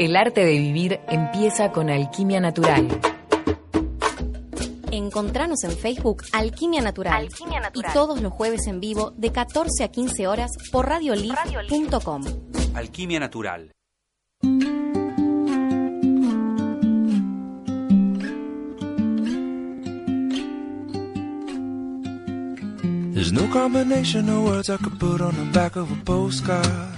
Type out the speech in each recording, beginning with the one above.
El arte de vivir empieza con Alquimia Natural. Encontranos en Facebook Alquimia Natural, Alquimia Natural. y todos los jueves en vivo de 14 a 15 horas por radiolib.com. Alquimia Natural. There's no combination of words I could put on the back of a postcard.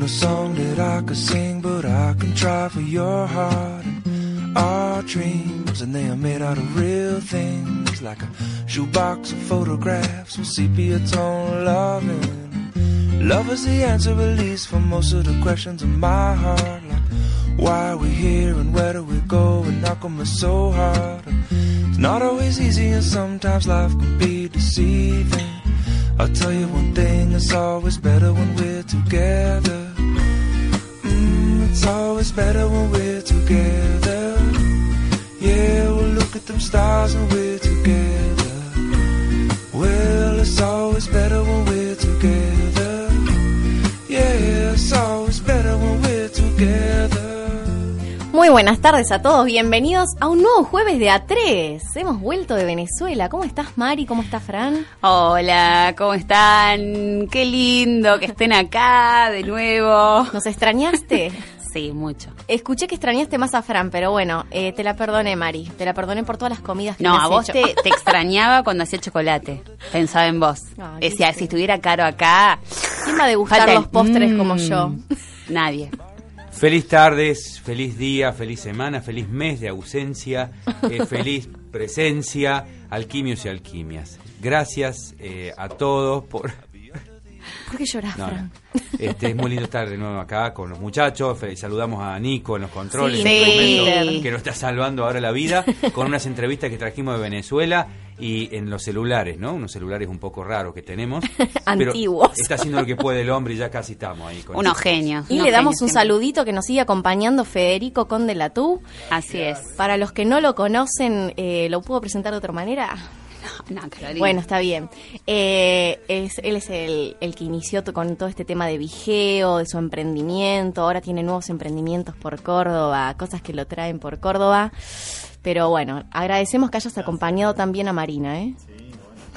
No song that I could sing, but I can try for your heart. And our dreams, and they are made out of real things, like a shoebox of photographs with sepia tone loving. Love is the answer, at least, for most of the questions in my heart. Like why are we here and where do we go? And how come it's so hard? It's not always easy, and sometimes life can be deceiving. I'll tell you one thing, it's always better when we're together. It's always better when we're together. Yeah, we'll look at them stars and we're together. Well, it's always better when we're together. Yeah, it's always better when we're together. Muy buenas tardes a todos, bienvenidos a un nuevo jueves de A3. Hemos vuelto de Venezuela. ¿Cómo estás, Mari? ¿Cómo está Fran? Hola, ¿cómo están? Qué lindo que estén acá de nuevo. ¿Nos extrañaste? Sí, mucho. Escuché que extrañaste más a Fran, pero bueno, eh, te la perdoné, Mari. Te la perdoné por todas las comidas que No, a vos hecho. te, te extrañaba cuando hacía chocolate. Pensaba en vos. Ay, Decía, si estuviera caro acá, ¿Quién va a degustar falta el los postres mm. como yo? Nadie. Feliz tardes, feliz día, feliz semana, feliz mes de ausencia, eh, feliz presencia, alquimios y alquimias. Gracias eh, a todos por... ¿Por qué lloras, No, Fran? no. Este, es muy lindo estar de nuevo acá con los muchachos. Fe- Saludamos a Nico en los controles, Sí, en este momento, que nos está salvando ahora la vida, con unas entrevistas que trajimos de Venezuela y en los celulares, ¿no? Unos celulares un poco raros que tenemos. pero Antiguos. Está haciendo lo que puede el hombre y ya casi estamos ahí. Con Unos genios. Y unos le damos genios un siempre. saludito que nos sigue acompañando Federico Conde Latú. Así es. Para los que no lo conocen, eh, ¿lo puedo presentar de otra manera? No, Carolina. Bueno, está bien. Eh, es- él es el, el que inició con todo este tema de vigeo, de su emprendimiento. Ahora tiene nuevos emprendimientos por Córdoba, cosas que lo traen por Córdoba. Pero bueno, agradecemos que hayas acompañado también a Marina, ¿eh?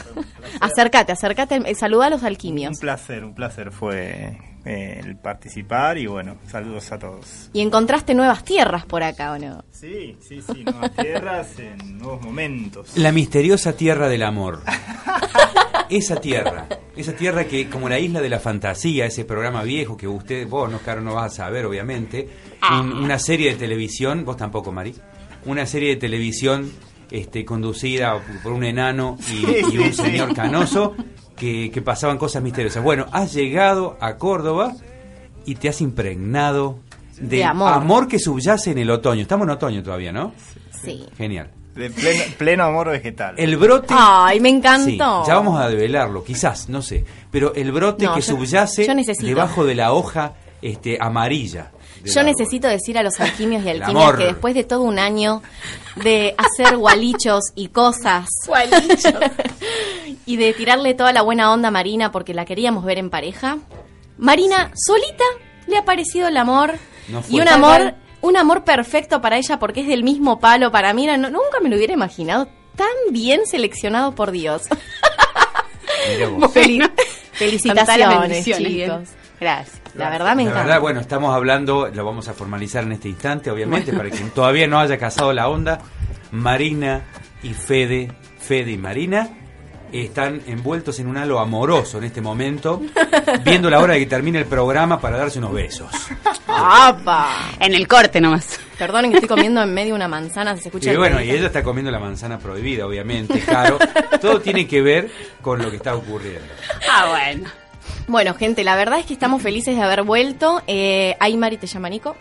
acércate, acércate, eh, saluda a los alquimios. Un placer, un placer fue el participar y bueno, saludos a todos. Y encontraste nuevas tierras por acá, ¿o no? Sí, sí, sí, nuevas tierras en nuevos momentos. La misteriosa tierra del amor. Esa tierra, esa tierra que como la isla de la fantasía, ese programa viejo que usted, vos no, Caro, no vas a saber, obviamente, un- una serie de televisión, vos tampoco, Mari, una serie de televisión este, conducida por un enano y, y un Sí, sí. señor canoso que, que pasaban cosas misteriosas. Bueno, has llegado a Córdoba y te has impregnado de, De amor. que subyace en el otoño. Estamos en otoño todavía, ¿no? Sí. Genial. De pleno, pleno amor vegetal. El brote Ay, me Sí, encantó. ya vamos a develarlo, quizás, no sé. Pero el brote No, que yo- subyace yo debajo de la hoja este, amarilla. Yo árbol. necesito decir a los alquimios y alquimias que después de todo un año de hacer gualichos y cosas y de tirarle toda la buena onda a Marina porque la queríamos ver en pareja, Marina solita le ha parecido el amor No fue y un amor, un amor perfecto para ella porque es del mismo palo para mí. no- nunca me lo hubiera imaginado tan bien seleccionado por Dios. Fel- Tantas felicitaciones, chicos. Gracias. La verdad me La encanta. verdad, bueno, estamos hablando, lo vamos a formalizar en este instante, obviamente, para quien todavía no haya casado la onda. Marina y Fede, Fede y Marina, están envueltos en un halo amoroso en este momento, viendo la hora de que termine el programa para darse unos besos. ¡Apa! En el corte nomás. Perdonen que estoy comiendo en medio una manzana, se escucha Y bueno, y ella está comiendo la manzana prohibida, obviamente, claro. Todo tiene que ver con lo que está ocurriendo. Ah, bueno. Bueno, gente, la verdad es que estamos felices de haber vuelto. Eh, ahí Mari te llama Nico.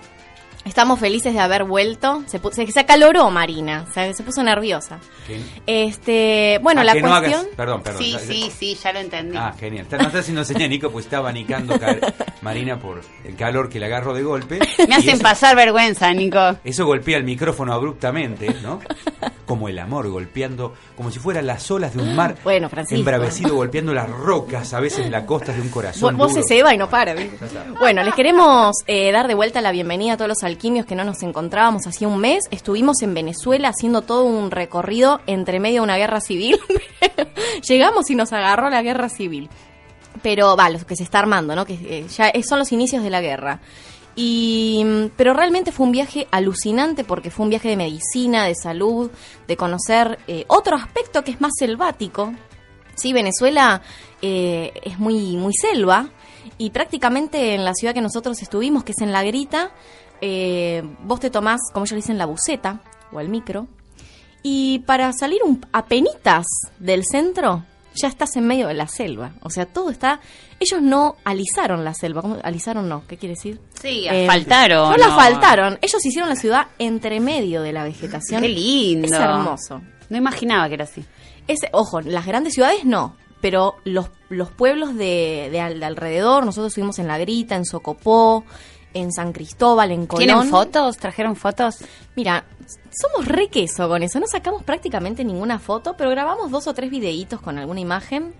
Estamos felices de haber vuelto. Se, pu- se, acaloró Marina, se, se puso nerviosa. ¿Qué? Este, bueno, Ah, la que no cuestión. hagas- Perdón, perdón. Sí, Ya- sí, sí, ya lo entendí. Ah, genial. Está- No está haciendo señal, Nico, pues está abanicando ca- Marina por el calor que le agarró de golpe. Me hacen eso- pasar vergüenza, Nico. Eso golpea el micrófono abruptamente, ¿no? Como el amor golpeando, como si fueran las olas de un mar Bueno, Francisco. embravecido, golpeando las rocas, a veces las costas de un corazón. Vos, duro. se ceba y no para. ¿viste? Bueno, les queremos eh, dar de vuelta la bienvenida a todos los alquimios que no nos encontrábamos hacía un mes. Estuvimos en Venezuela haciendo todo un recorrido entre medio de una guerra civil. Llegamos y nos agarró la guerra civil. Pero va, lo que se está armando, ¿no? Que eh, ya son los inicios de la guerra. Y, pero realmente fue un viaje alucinante porque fue un viaje de medicina, de salud, de conocer eh, otro aspecto que es más selvático, Sí, Venezuela eh, es muy, muy selva y prácticamente en la ciudad que nosotros estuvimos, que es en La Grita, eh, vos te tomás, como ellos dicen, la buceta o el micro y para salir un, a penitas del centro ya estás en medio de la selva. O sea, todo está... Ellos no alisaron la selva. ¿Cómo? ¿Alisaron no? ¿Qué quiere decir? Sí, Eh, asfaltaron. No la asfaltaron. Ellos hicieron la ciudad entre medio de la vegetación. Qué lindo. Es hermoso. No imaginaba que era así. Ese, ojo, las grandes ciudades no, pero los, los pueblos de, de de alrededor, nosotros estuvimos en La Grita, en Socopó, en San Cristóbal, en Colón. ¿Tienen fotos? ¿Trajeron fotos? Mira, somos re queso con eso, no sacamos prácticamente ninguna foto, pero grabamos dos o tres videitos con alguna imagen,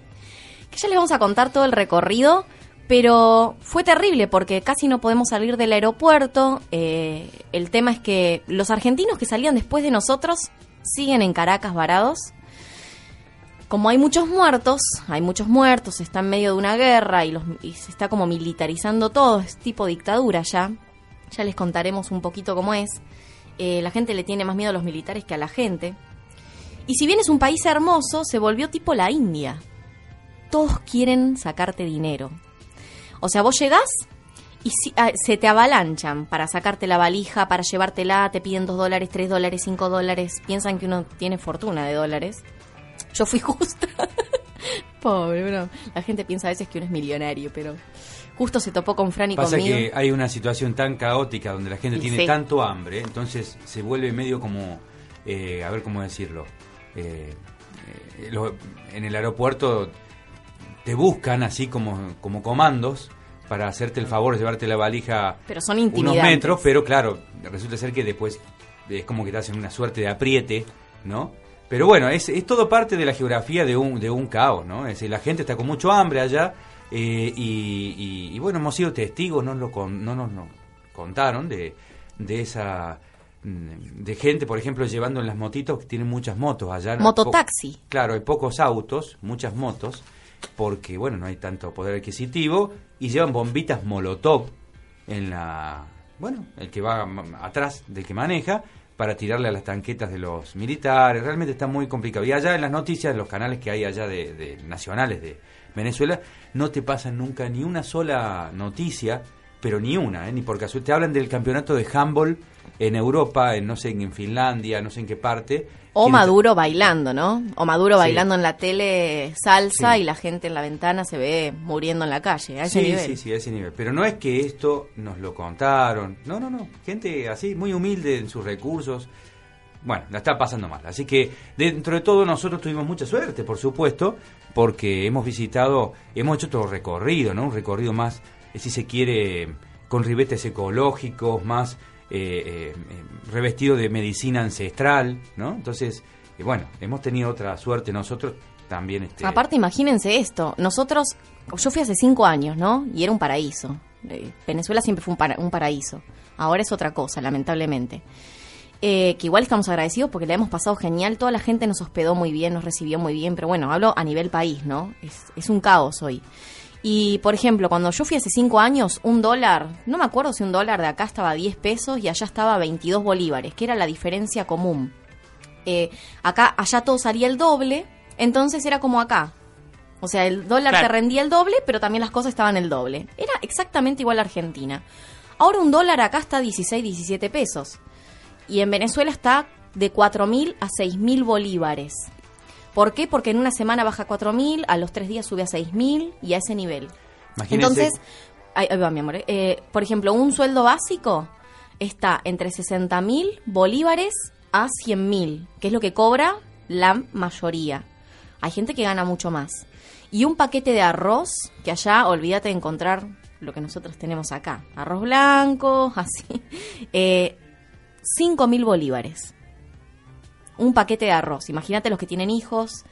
que ya les vamos a contar todo el recorrido, pero fue terrible porque casi no podemos salir del aeropuerto. eh, el tema es que los argentinos que salían después de nosotros siguen en Caracas varados. Como hay muchos muertos, hay muchos muertos, está en medio de una guerra y, se está como militarizando todo, es tipo dictadura ya. Ya les contaremos un poquito cómo es. Eh, la gente le tiene más miedo a los militares que a la gente. Y si bien es un país hermoso, se volvió tipo la India. Todos quieren sacarte dinero. O sea, vos llegás y si- ah, se te avalanchan para sacarte la valija, para llevártela, te piden dos dólares, tres dólares, cinco dólares. Piensan que uno tiene fortuna de dólares. Yo fui justa. Pobre, bro. La gente piensa a veces que uno es millonario, pero justo se topó con Fran y Pasa conmigo. que hay una situación tan caótica donde la gente Y tiene tanto hambre, entonces se vuelve medio como, eh, a ver cómo decirlo, eh, eh, lo- en el aeropuerto te buscan así como, como comandos para hacerte el favor de llevarte la valija Pero son unos metros, pero claro, resulta ser que después es como que te hacen una suerte de apriete, ¿no? Pero bueno, es, es todo parte de la geografía de un, de un caos, ¿no? Es decir, la gente está con mucho hambre allá eh, y, y- y bueno, hemos sido testigos, no, lo con- no nos lo contaron de, de esa mm, de gente, por ejemplo, llevando en las motitos que tienen muchas motos allá. Mototaxi. Claro, hay pocos autos, muchas motos, porque bueno, no hay tanto poder adquisitivo y llevan bombitas Molotov en la, bueno, el que va atrás del que maneja para tirarle a las tanquetas de los militares. Realmente está muy complicado. Y allá en las noticias, los canales que hay allá de, de nacionales de Venezuela, no te pasan nunca ni una sola noticia, pero ni una, ¿eh? ni por casualidad. Te hablan del campeonato de handball en Europa, en no sé, en Finlandia, no sé en qué parte. O Maduro bailando, ¿no? O Maduro Sí. bailando en la tele salsa Sí. y la gente en la ventana se ve muriendo en la calle, a ese sí, nivel. sí, sí, a ese nivel. Pero no es que esto nos lo contaron. No, no, no. Gente así, muy humilde en sus recursos. Bueno, la está pasando mal. Así que dentro de todo nosotros tuvimos mucha suerte, por supuesto, porque hemos visitado, hemos hecho otro recorrido, ¿no? Un recorrido más, si se quiere, con ribetes ecológicos, más eh, eh, revestido de medicina ancestral, ¿no? Entonces, eh, bueno, hemos tenido otra suerte nosotros también. Este, Aparte, imagínense esto. Nosotros, yo fui hace cinco años, ¿no? Y era un paraíso. Eh, Venezuela siempre fue un, un paraíso. Ahora es otra cosa, lamentablemente. Eh, que igual estamos agradecidos porque la hemos pasado genial. Toda la gente nos hospedó muy bien, nos recibió muy bien. Pero bueno, hablo a nivel país, ¿no? Es, es un caos hoy. Y, por ejemplo, cuando yo fui hace cinco años, un dólar, no me acuerdo si un dólar de acá estaba a 10 pesos y allá estaba a 22 bolívares, que era la diferencia común. Eh, acá, allá todo salía el doble, entonces era como acá. O sea, el dólar Claro. te rendía el doble, pero también las cosas estaban el doble. Era exactamente igual a Argentina. Ahora un dólar acá está a 16, 17 pesos. Y en Venezuela está de 4.000 a 6.000 bolívares. ¿Por qué? Porque en una semana baja a 4.000, a los tres días sube a 6.000 y a ese nivel. Imagínense- Entonces, ahí, ahí va mi amor. eh. Eh, por ejemplo, un sueldo básico está entre 60 mil bolívares a 100 mil, que es lo que cobra la mayoría. Hay gente que gana mucho más. Y un paquete de arroz, que allá olvídate de encontrar lo que nosotros tenemos acá. Arroz blanco, así. Eh, 5 mil bolívares. Un paquete de arroz. Imagínate los que tienen hijos,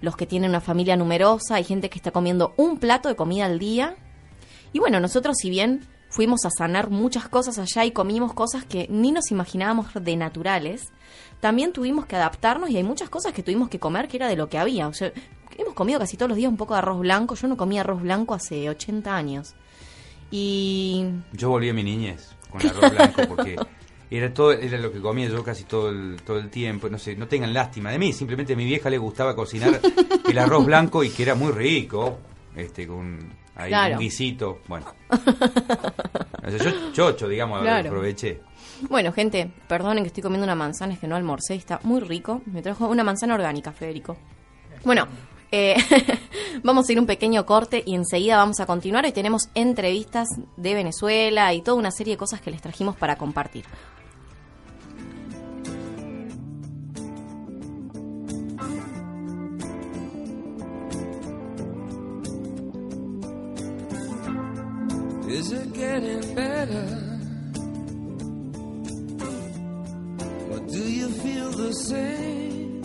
los que tienen una familia numerosa, hay gente que está comiendo un plato de comida al día. Y bueno, nosotros si bien fuimos a sanar muchas cosas allá y comimos cosas que ni nos imaginábamos de naturales, también tuvimos que adaptarnos y hay muchas cosas que tuvimos que comer que era de lo que había. O sea, hemos comido casi todos los días un poco de arroz blanco. Yo no comía arroz blanco hace 80 años. Y Yo volví a mi niñez con arroz blanco porque era todo era lo que comía yo casi todo el, todo el tiempo. No sé, no tengan lástima de mí. Simplemente a mi vieja le gustaba cocinar el arroz blanco y que era muy rico, este con ahí Claro. un guisito. Bueno, O sea, yo chocho, digamos, Claro. aproveché. Bueno, gente, perdonen que estoy comiendo una manzana, es que no almorcé, está muy rico. Me trajo una manzana orgánica, Federico. Bueno, eh, vamos a ir un pequeño corte y enseguida vamos a continuar. Hoy tenemos entrevistas de Venezuela y toda una serie de cosas que les trajimos para compartir. Is it getting better? Or do you feel the same?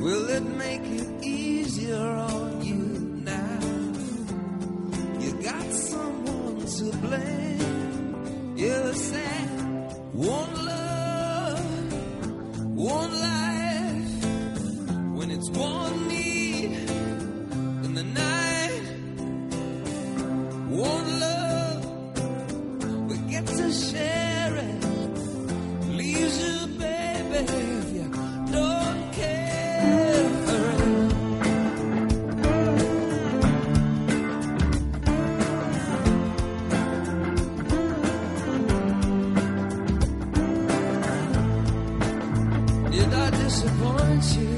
Will it make it easier on you now? You got someone to blame. You said one love, one life. When it's one need One love, we get to share it. Leaves you, baby, if you don't care. Did I disappoint you?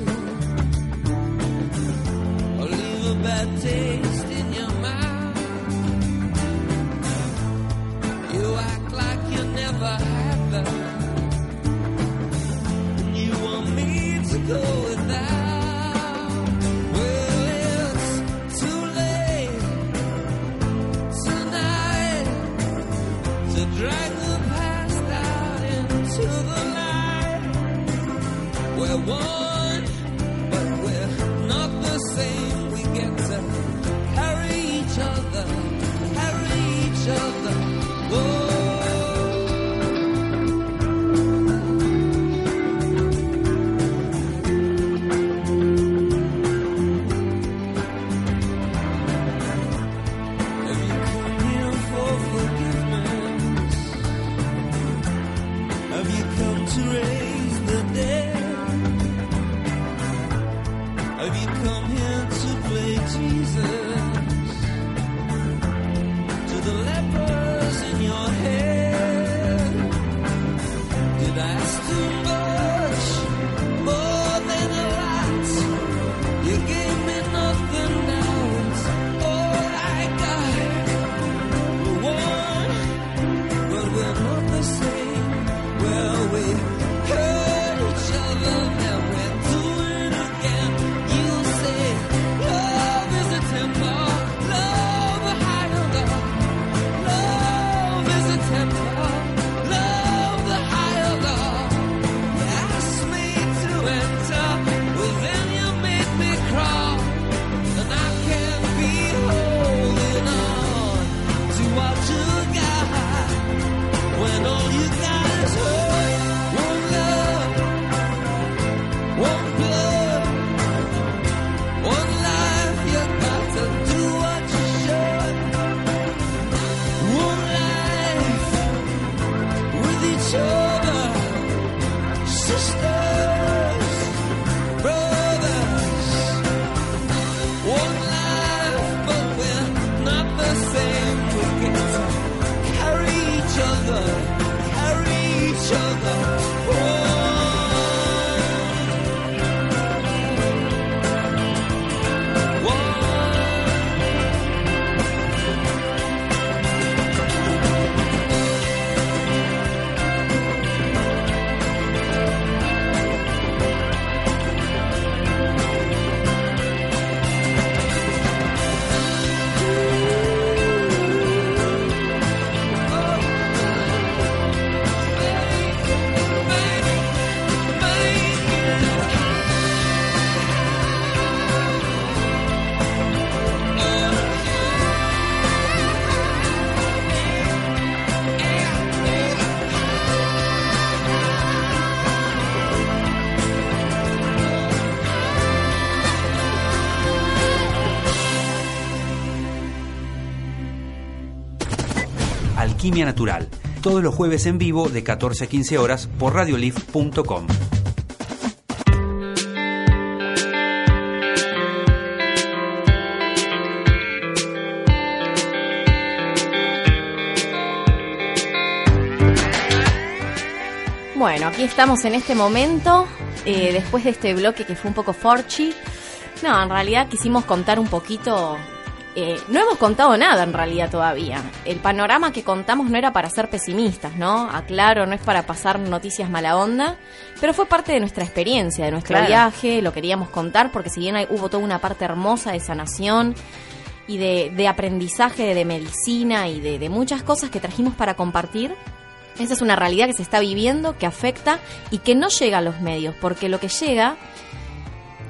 Or leave a bad taste never Alquimia Natural. Todos los jueves en vivo de 14 a 15 horas por radiolif.com. Bueno, aquí estamos en este momento, eh, después de este bloque que fue un poco forchi. No, en realidad quisimos contar un poquito. Eh, no hemos contado nada en realidad todavía. El panorama que contamos no era para ser pesimistas, ¿no? Aclaro, no es para pasar noticias mala onda, pero fue parte de nuestra experiencia, de nuestro Claro. viaje, lo queríamos contar porque si bien hay- hubo toda una parte hermosa de sanación y de, de aprendizaje de medicina y de, de muchas cosas que trajimos para compartir, esa es una realidad que se está viviendo, que afecta y que no llega a los medios, porque lo que llega,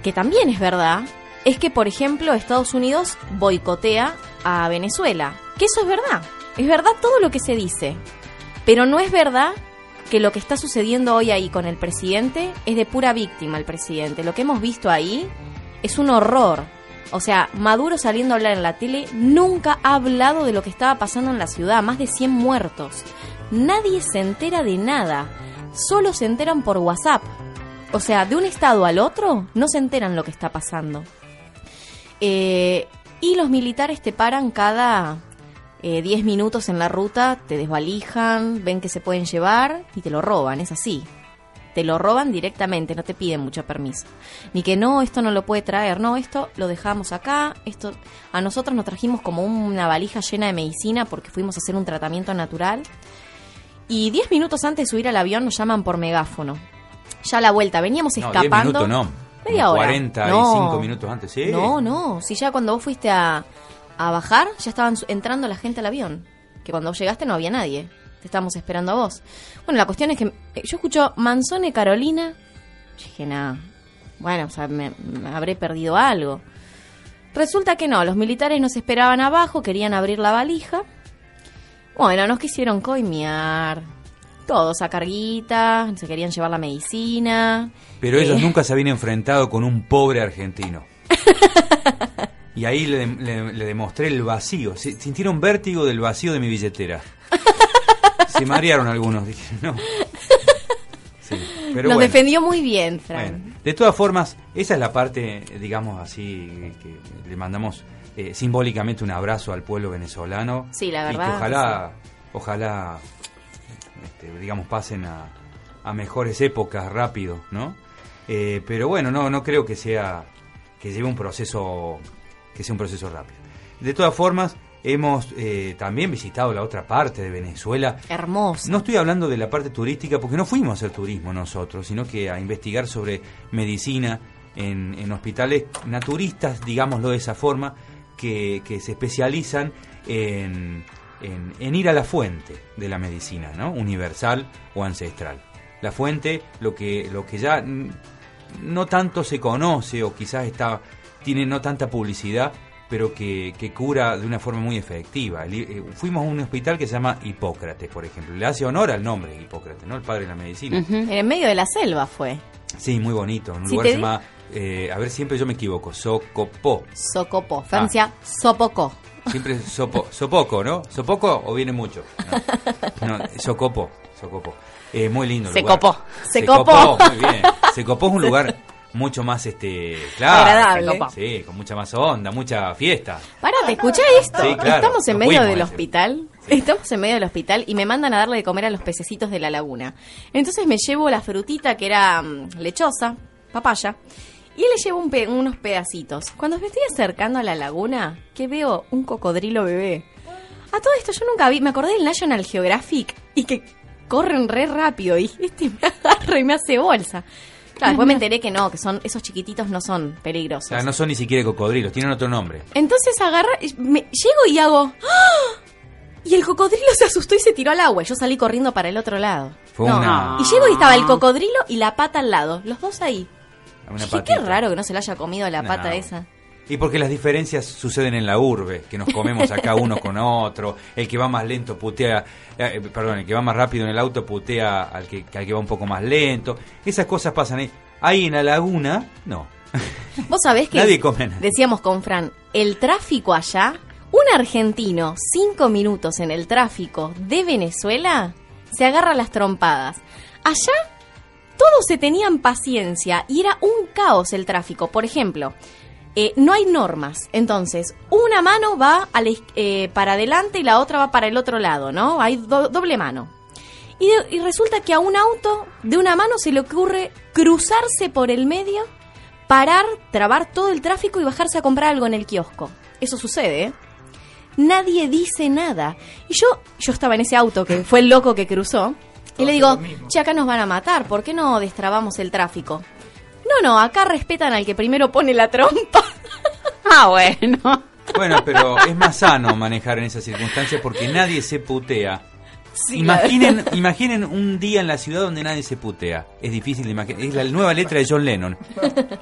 que también es verdad, es que, por ejemplo, Estados Unidos boicotea a Venezuela. Que eso es verdad. Es verdad todo lo que se dice. Pero no es verdad que lo que está sucediendo hoy ahí con el presidente es de pura víctima el presidente. Lo que hemos visto ahí es un horror. O sea, Maduro saliendo a hablar en la tele nunca ha hablado de lo que estaba pasando en la ciudad. Más de 100 muertos. Nadie se entera de nada. Solo se enteran por WhatsApp. O sea, de un estado al otro no se enteran lo que está pasando. Eh, y los militares te paran cada eh, 10 minutos en la ruta, te desvalijan, ven que se pueden llevar y te lo roban, es así. Te lo roban directamente, no te piden mucho permiso. Ni que no, esto no lo puede traer, no, esto lo dejamos acá, esto a nosotros nos trajimos como una valija llena de medicina porque fuimos a hacer un tratamiento natural. Y 10 minutos antes de subir al avión nos llaman por megáfono. Ya a la vuelta, veníamos No, 10 escapando. minutos no. Media hora. 45 No. minutos antes, sí. No, no. Si ya cuando vos fuiste a, a bajar, ya estaban entrando la gente al avión. Que cuando vos llegaste no había nadie. Te estábamos esperando a vos. Bueno, la cuestión es que eh, yo escucho Manzone Carolina. Yo dije, nada. Bueno, o sea, me, me habré perdido algo. Resulta que no, los militares nos esperaban abajo, querían abrir la valija. Bueno, nos quisieron coimear. Todos a carguita, se querían llevar la medicina. Pero ellos Eh, nunca se habían enfrentado con un pobre argentino. Y ahí le, le- le demostré el vacío. Se- Sintieron vértigo del vacío de mi billetera. Se marearon algunos. Dije, no. Sí, pero Nos bueno. defendió muy bien, Fran. Bueno, de todas formas, esa es la parte, digamos así, que le mandamos eh, simbólicamente un abrazo al pueblo venezolano. Sí, la Y verdad, que ojalá, ojalá, este, digamos, pasen a, a mejores épocas rápido, ¿no? Eh, pero bueno, no, no creo que sea, que lleve un proceso, que sea un proceso rápido. De todas formas, hemos eh, también visitado la otra parte de Venezuela. Hermoso. No estoy hablando de la parte turística porque no fuimos a hacer turismo nosotros, sino que a investigar sobre medicina en, en hospitales naturistas, digámoslo de esa forma, que, que se especializan en, en- en ir a la fuente de la medicina, ¿no? Universal o ancestral. La fuente, lo que, lo que ya no tanto se conoce o quizás está, tiene no tanta publicidad, pero que, que cura de una forma muy efectiva. Eh, fuimos a un hospital que se llama Hipócrates, por ejemplo. Le hace honor al nombre de Hipócrates, ¿no? El padre de la medicina. En el medio de la selva fue. Sí, muy bonito. En un lugar que se llama, eh, a ver, siempre yo me equivoco, Socopó. Socopó. Francia, Sopocó. Siempre sopo, sopoco, ¿no? ¿Sopoco o viene mucho? No, no Socopo, Socopo. Eh, muy lindo el Se lugar. copó. Se Se copó. Muy bien. Se copó es un lugar mucho más, este, claro. Agradable. Sí, con mucha más onda, mucha fiesta. Parate, escuchá esto. Sí, claro, Estamos en medio del hospital. Sí. Estamos en medio del hospital y me mandan a darle de comer a los pececitos de la laguna. Entonces me llevo la frutita que era mm, lechosa, papaya, y le llevo un pe- unos pedacitos. Cuando me estoy acercando a la laguna, que veo un cocodrilo bebé. A todo esto yo nunca vi, me acordé del National Geographic y que corren re rápido y este me agarra y me hace bolsa. Claro, después me enteré que no, que son esos chiquititos no son O peligrosos. sea, no son ni siquiera cocodrilos, tienen otro nombre. Entonces agarra, me, llego y hago. ¡Ah! Y el cocodrilo se asustó y se tiró al agua. Yo salí corriendo para el otro lado. Fue No. una, Y llego y estaba el cocodrilo y la pata al lado. Los dos ahí. Una Dije, patita. qué raro que no se le haya comido la No. pata esa. Y porque las diferencias suceden en la urbe, que nos comemos acá uno con otro, el que va más lento putea, eh, perdón, el que va más rápido en el auto putea al que, al que va un poco más lento. Esas cosas pasan ahí. Ahí en la laguna, no. Vos sabés que Nadie come nada. decíamos con Fran, el tráfico allá, Un argentino, cinco minutos en el tráfico de Venezuela, se agarra las trompadas. Allá todos se tenían paciencia y era un caos el tráfico. Por ejemplo, eh, no hay normas. Entonces, una mano va a eh, para adelante y la otra va para el otro lado, ¿no? Hay do- doble mano. Y, y resulta que a un auto de una mano se le ocurre cruzarse por el medio, parar, trabar todo el tráfico y bajarse a comprar algo en el kiosco. Eso sucede, ¿eh? Nadie dice nada. Y yo, yo estaba en ese auto que fue el loco que cruzó. Y le digo, che, acá nos van a matar, ¿por qué no destrabamos el tráfico? No, no, acá respetan al que primero pone la trompa. Ah, bueno. Bueno, pero es más sano manejar en esas circunstancias porque nadie se putea. Sí, imaginen, imaginen un día en la ciudad donde nadie se putea. Es difícil de imaginar. Es la nueva letra de John Lennon.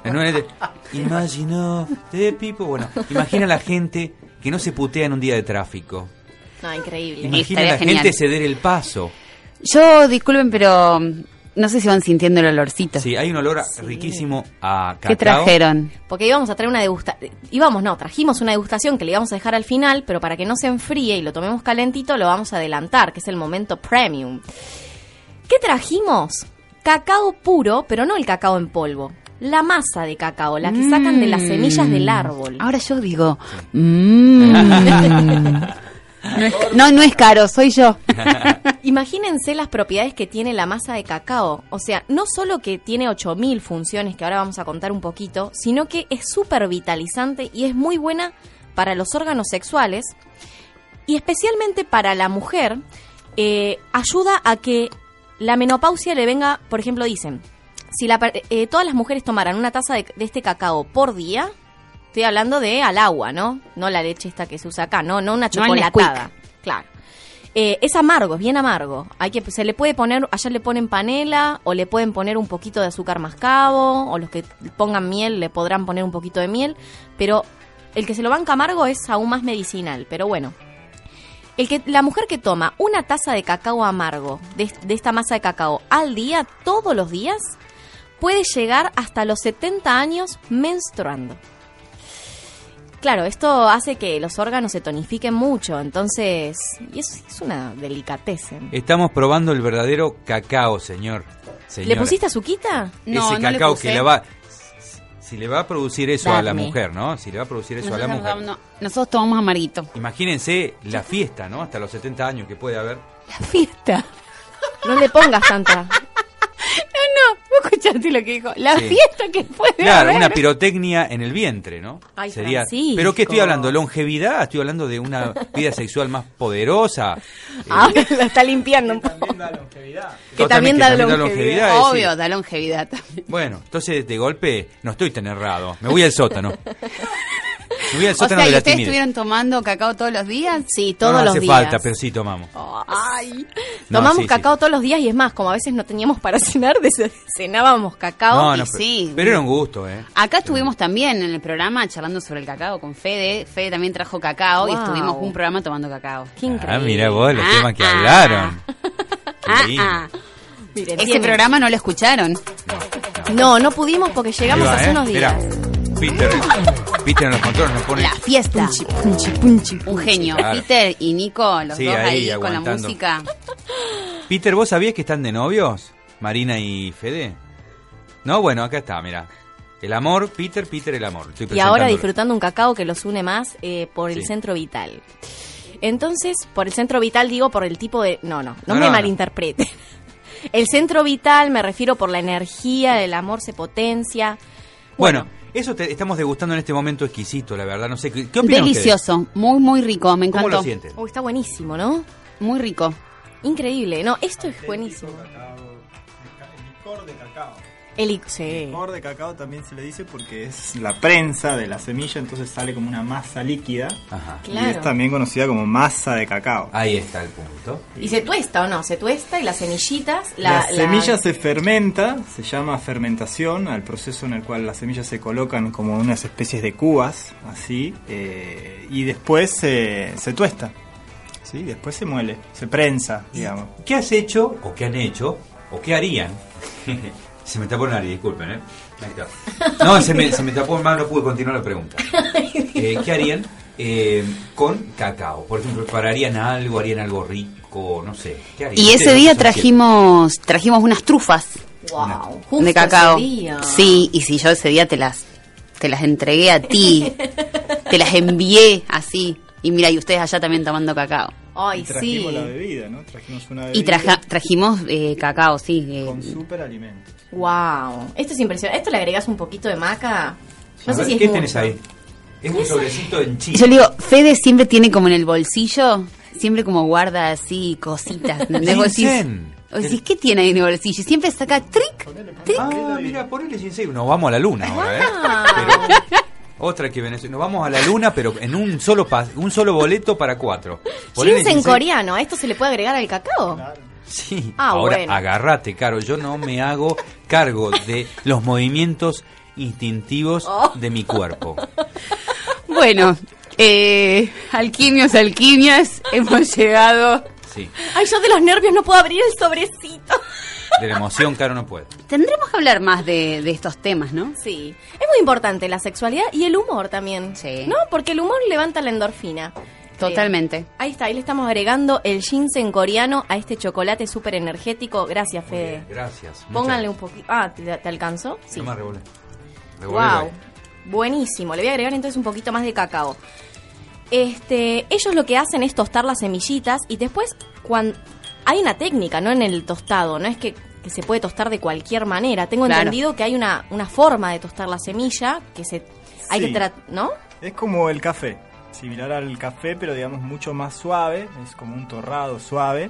La nueva letra. Imagine of the people. Bueno, imagina a la gente que no se putea en un día de tráfico. No, increíble. Imagina a la genial. gente ceder el paso. Yo, disculpen, pero mm, no sé si van sintiendo el olorcito. Sí, hay un olor riquísimo a cacao. ¿Qué trajeron? Porque íbamos a traer una degustación. Íbamos, no, trajimos una degustación que le íbamos a dejar al final, pero para que no se enfríe y lo tomemos calentito, lo vamos a adelantar, que es el momento premium. ¿Qué trajimos? Cacao puro, pero no el cacao en polvo. La masa de cacao, la que sacan de las semillas del árbol. Ahora yo digo, mm. no, es, no, no es caro, soy yo. Imagínense las propiedades que tiene la masa de cacao. O sea, no solo que tiene 8000 funciones, que ahora vamos a contar un poquito, sino que es súper vitalizante y es muy buena para los órganos sexuales y especialmente para la mujer. eh, ayuda a que la menopausia le venga, por ejemplo, dicen, si la eh, todas las mujeres tomaran una taza de, de este cacao por día, estoy hablando de al agua, ¿no? No la leche esta que se usa acá, no, no una No chocolatada. claro. Eh, es amargo, es bien amargo. Hay que se le puede poner, allá le ponen panela o le pueden poner un poquito de azúcar mascabo o los que pongan miel le podrán poner un poquito de miel, pero el que se lo banca amargo es aún más medicinal, pero bueno. El que, la mujer que toma una taza de cacao amargo, de, de esta masa de cacao, al día, todos los días, puede llegar hasta los 70 años menstruando. Claro, esto hace que los órganos se tonifiquen mucho, entonces, y es, es una delicatesen. Estamos probando el verdadero cacao, señor. ¿Le Señora. pusiste azuquita? No, Ese no le cacao puse. que le va... Si le va a producir eso a la mujer, ¿no? Si le va a producir eso a la mujer. no- nosotros tomamos amarguito. Imagínense la fiesta, ¿no? Hasta los 70 años que puede haber. La fiesta. No le pongas tanta. No, no, vos escuchaste lo que dijo. La Sí. fiesta que puede Claro, haber. una pirotecnia en el vientre, ¿no? Ay, Sería. Francisco. Pero qué estoy hablando, longevidad, estoy hablando de una vida sexual más poderosa. Ah, la está limpiando un poco. También da longevidad. Que también da longevidad. Obvio, da longevidad también. Bueno, entonces de golpe no estoy tan errado. Me voy al sótano. O sea, de ¿y la ustedes timidez. estuvieron tomando cacao todos los días? Sí, No, todos no los hace días. falta, pero sí tomamos. Ay. No, Tomamos sí, sí. cacao todos los días y es más, como a veces no teníamos para cenar, cenábamos cacao. No, y no, pero, sí. pero era un gusto, ¿eh? Acá estuvimos también en el programa charlando sobre el cacao con Fede. Fede también trajo cacao y estuvimos un programa tomando cacao. Qué increíble. Ah, mira vos los Ah, temas que ah. hablaron. Ah, ah. Miren, Ese tiene- programa no lo escucharon. No, no pudimos porque llegamos va, hace ¿eh? unos días. Mirá, Peter, Peter en los controles nos pone... La fiesta. Punchi, punchi. Un genio. Claro. Peter y Nico, los Sí, dos ahí, ahí, con la música. Peter, ¿vos sabías que están de novios? Marina y Fede. No, bueno, acá está, mira. El amor, Peter, Peter, el amor. Estoy Y ahora disfrutando un cacao que los une más eh, por el Sí. centro vital. Entonces, por el centro vital digo por el tipo de... No, no, no, No, me no, no. malinterprete. El centro vital me refiero por la energía, el amor se potencia. Bueno, eso te- estamos degustando en este momento exquisito, la verdad. No sé, ¿qué, qué opinan Delicioso, muy, muy rico, me ustedes? ¿Cómo encantó. lo sienten? Está buenísimo, ¿no? Muy rico. Increíble. No, esto es buenísimo. Licor de cacao. El sí. Licor de cacao también se le dice porque es la prensa de la semilla, entonces sale como una masa líquida. Ajá. Y es también conocida como masa de cacao. Ahí está el punto. ¿Y se tuesta o no? Se tuesta y las semillitas... La, La, semilla se fermenta, se llama fermentación, al proceso en el cual las semillas se colocan como unas especies de cubas, así, eh, y después se, se tuesta. ¿sí? Después se muele, se prensa, digamos. ¿Qué has hecho, o qué han hecho, o qué harían? se me tapó el nariz, disculpen, ¿eh? Ahí está. No, se me, se me tapó el mano, no pude continuar la pregunta. Eh, ¿Qué harían eh, con cacao. Por ejemplo, prepararían algo, harían algo rico, no sé. ¿qué harían? Y ese día trajimos trajimos unas trufas Wow, justo de cacao. ese día. Sí, y si yo ese día te las te las entregué a ti, te las envié así. Y mira, y ustedes allá también tomando cacao. Ay, Y trajimos sí. la bebida, ¿no? Trajimos una bebida Y traja- trajimos eh, cacao, sí. eh, con super alimentos. Wow, esto es impresionante. Esto le agregas un poquito de maca. No A sé ver, si es ¿Qué mucho. tenés ahí? Es un sobrecito en chile. Yo le digo, Fede siempre tiene como en el bolsillo, siempre como guarda así cositas. ¿entendés? Vos decís, ¿qué tiene ahí en el bolsillo? Y siempre saca trick, trick. Ah, mira, ponele ginseng. Nos vamos a la luna ahora, ¿eh? Ah. Pero- otra que Venezuela. Nos vamos a la luna, pero en un solo pas, un solo boleto para cuatro. Ginseng ginseng. coreano, ¿a esto se le puede agregar al cacao? Sí. Ah, Ahora, bueno. agárrate, Caro. Yo no me hago cargo de los movimientos instintivos Oh. de mi cuerpo. Bueno, eh, alquimios, alquimias, hemos llegado. Sí. Ay, yo de los nervios no puedo abrir el sobrecito. De la emoción, Caro no puede. Tendremos que hablar más de, de estos temas, ¿no? Sí, es muy importante la sexualidad y el humor también. Sí. ¿No? Porque el humor levanta la endorfina. Totalmente. Eh, ahí está, ahí le estamos agregando el ginseng coreano a este chocolate súper energético. Gracias, Fede. bien, gracias. Pónganle un poquito. Ah, ¿te, te alcanzó? Sí. No más revolé. Wow. ahí. Buenísimo. Le voy a agregar entonces un poquito más de cacao. Este, ellos lo que hacen es tostar las semillitas y después cuando hay una técnica, ¿no? En el tostado, no es que, que se puede tostar de cualquier manera. Tengo Claro. entendido que hay una, una forma de tostar la semilla que se hay Sí. que tratar, ¿no? Es como el café, similar al café, pero digamos mucho más suave, es como un torrado suave.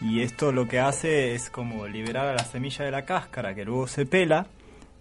Y esto lo que hace es como liberar a la semilla de la cáscara, que luego se pela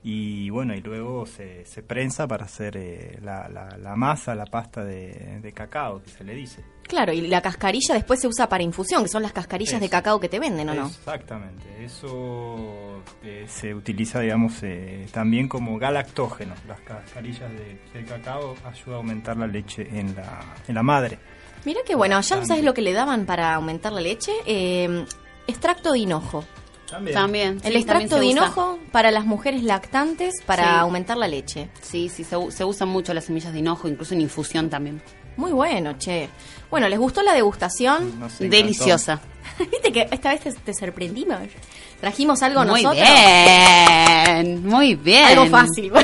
y bueno, y luego se, se prensa para hacer eh, la, la- la masa, la pasta de, de cacao, que se le dice. Claro, y la cascarilla después se usa para infusión, que son las cascarillas de cacao que te venden, ¿o no? Exactamente, eso eh, se utiliza, digamos, eh, también como galactógeno. Las cascarillas de, de cacao ayuda a aumentar la leche en la, en la madre. Mira que bueno, ya sabes lo que le daban para aumentar la leche, Eh, extracto de hinojo. También. También. El sí, extracto de usa. hinojo para las mujeres lactantes para Sí. aumentar la leche. Sí, sí, se, se usan mucho las semillas de hinojo, incluso en infusión también. Muy bueno, che. Bueno, ¿les gustó la degustación? Nos encantó. Deliciosa. Viste que esta vez te, te sorprendimos. Trajimos algo Muy nosotros. bien, muy bien. Algo fácil.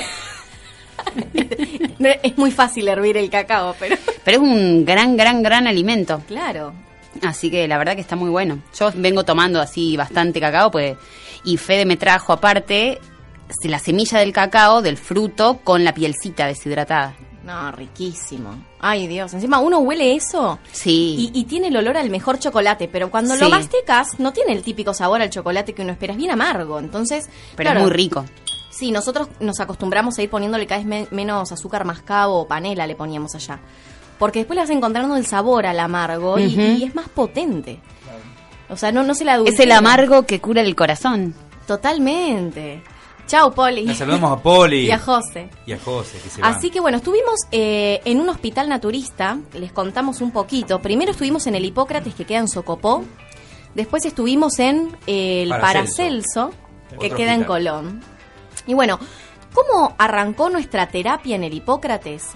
Es muy fácil hervir el cacao, pero Pero es un gran, gran, gran alimento. claro. Así que la verdad que está muy bueno. Yo vengo tomando así bastante cacao, pues, y Fede me trajo aparte la semilla del cacao, del fruto, con la pielcita deshidratada. No, riquísimo. Ay, Dios. Encima uno huele eso Sí. y, y tiene el olor al mejor chocolate, pero cuando lo masticas no tiene el típico sabor al chocolate que uno espera. Es bien amargo, entonces... pero claro, es muy rico. Sí, nosotros nos acostumbramos a ir poniéndole cada vez me- menos azúcar mascabo o panela le poníamos allá. Porque después le vas encontrando el sabor al amargo y, es más potente. O sea, no, no se la Es el amargo que cura el corazón. Totalmente. Chau, Poli. Le saludamos a Poli. Y a José. Y a José, que se va. Así que bueno, estuvimos eh, en un hospital naturista, les contamos un poquito. Primero estuvimos en el Hipócrates que queda en Socopó, después estuvimos en eh, el Paracelso. Paracelso, que queda en. Colón. Y bueno, ¿cómo arrancó nuestra terapia en el Hipócrates?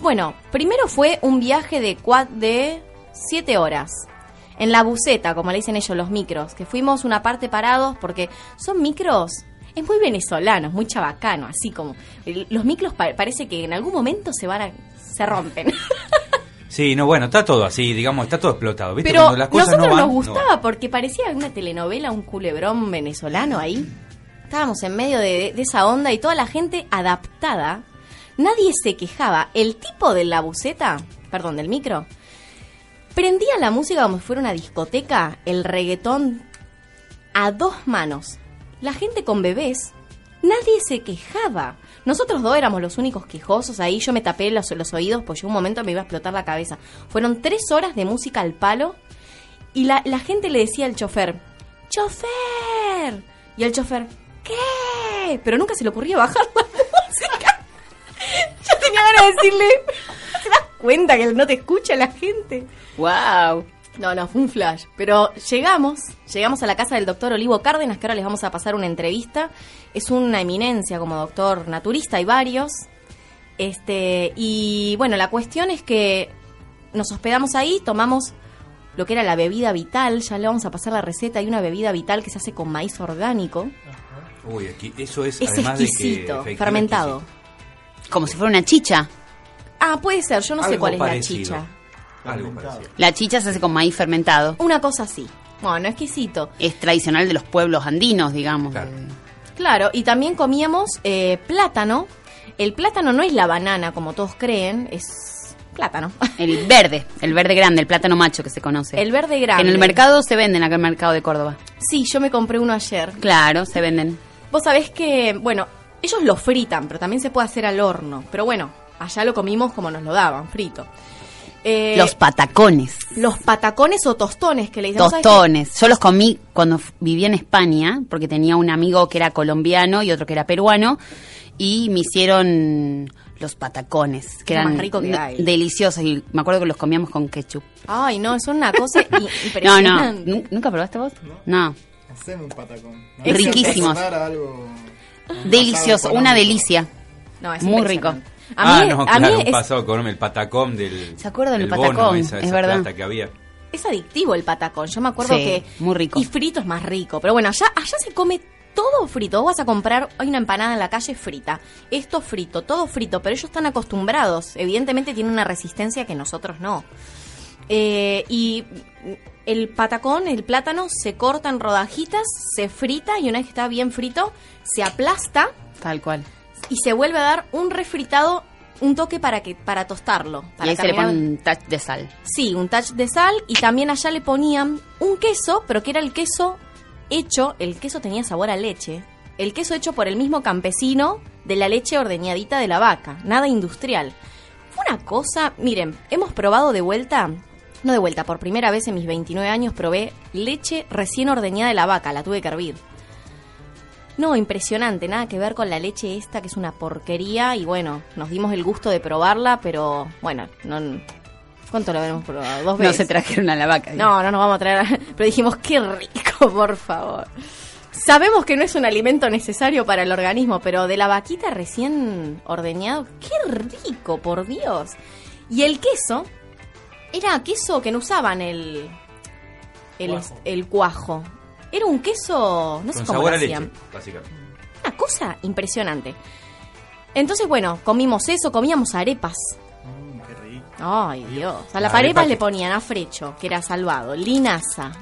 Bueno, primero fue un viaje de, de siete horas. En la buceta, como le dicen ellos, los micros, que fuimos una parte parados porque son micros, es muy venezolano, es muy chabacano, así como el- los micros pa- parece que en algún momento se van a, se rompen. Sí, no, bueno, está todo así, digamos, está todo explotado. ¿viste? Pero Cuando las cosas nosotros no van, nos no gustaba porque parecía una telenovela, un culebrón venezolano ahí. Estábamos en medio de, de esa onda y toda la gente adaptada. Nadie se quejaba. El tipo de la buceta, perdón, del micro, prendía la música como si fuera una discoteca, el reggaetón a dos manos. La gente con bebés, nadie se quejaba. Nosotros dos éramos los únicos quejosos ahí. Yo me tapé los, los oídos, yo un momento me iba a explotar la cabeza. Fueron tres horas de música al palo y la, la gente le decía al chofer, ¡Chofer! Y el chofer, ¿qué? Pero nunca se le ocurría bajar la música. Yo tenía ganas de decirle, ¿te das cuenta que no te escucha la gente? ¡Wow! No, no, fue un flash. Pero llegamos, llegamos a la casa del doctor Olivo Cárdenas, que ahora les vamos a pasar una entrevista. Es una eminencia como doctor naturista, hay varios. Este, y bueno, la cuestión es que nos hospedamos ahí, tomamos lo que era la bebida vital, ya le vamos a pasar la receta, hay una bebida vital que se hace con maíz orgánico, Uy, aquí, eso es, es además de que exquisito, fermentado. Como si fuera una chicha. Ah, puede ser, yo no sé cuál es parecido. la chicha. Algo parecido. La chicha se hace con maíz fermentado. Una cosa así. Bueno, exquisito. Es tradicional de los pueblos andinos, digamos. Claro. Claro, y también comíamos eh, plátano. El plátano no es la banana como todos creen, es plátano. El verde, el verde grande, el plátano macho que se conoce. El verde grande. En el mercado se venden acá en el mercado de Córdoba. Sí, yo me compré uno ayer. Claro, se venden. Vos sabés que, bueno, ellos lo fritan, pero también se puede hacer al horno. Pero bueno, allá lo comimos como nos lo daban, frito. Eh, Los patacones. los patacones o tostones que le dicen. ¿Vos sabés Tostones. Yo los comí cuando vivía en España, porque tenía un amigo que era colombiano y otro que era peruano, y me hicieron los patacones, que Lo eran más rico que no- hay. deliciosos, y me acuerdo que los comíamos con ketchup. Ay, no, es una cosa i- No, no, impresionante. ¿Nu- ¿nunca probaste vos? No. Hacemos un patacón. ¿no? Es riquísimos. Algo Delicioso, una delicia. No, es Muy impresionante. rico. A ah, mí, no, a claro, mí un es, pasado con el patacón del. ¿Se acuerdan del bono, patacón? esa, Es verdad. plata que había. es adictivo el patacón. Yo me acuerdo Sí, que. muy rico. Y frito es más rico. Pero bueno, allá, allá se come todo frito. Vos vas a comprar, hay una empanada en la calle frita. Esto frito, todo frito. Pero ellos están acostumbrados. Evidentemente tienen una resistencia que nosotros no. Eh, y el patacón, el plátano, se corta en rodajitas, se frita y una vez que está bien frito, se aplasta Tal cual. Y se vuelve a dar un refritado, un toque para que para tostarlo. Para y ahí se le pone un touch de sal. Sí, un touch de sal y también allá le ponían un queso, pero que era el queso hecho, el queso tenía sabor a leche, el queso hecho por el mismo campesino de la leche ordeñadita de la vaca, nada industrial. Fue una cosa, miren, hemos probado de vuelta, no de vuelta, por primera vez en mis 29 años probé leche recién ordeñada de la vaca, la tuve que hervir. No, impresionante, nada que ver con la leche esta que es una porquería y bueno, nos dimos el gusto de probarla, pero bueno, no ¿Cuánto lo habremos probado? Dos No veces. se trajeron a la vaca. No, no nos vamos a traer. a- Pero dijimos, qué rico, por favor. Sabemos que no es un alimento necesario para el organismo, pero de la vaquita recién ordeñado, qué rico, por Dios. Y el queso, era queso que no usaban el. El Cuajo. el cuajo. Era un queso. No sé Con cómo sabor lo a leche, hacían. básicamente. Una cosa impresionante. Entonces, bueno, comimos eso, comíamos arepas. Mm, qué rico. Ay, Dios. A La las arepa arepas que- le ponían afrecho, que era salvado, linaza.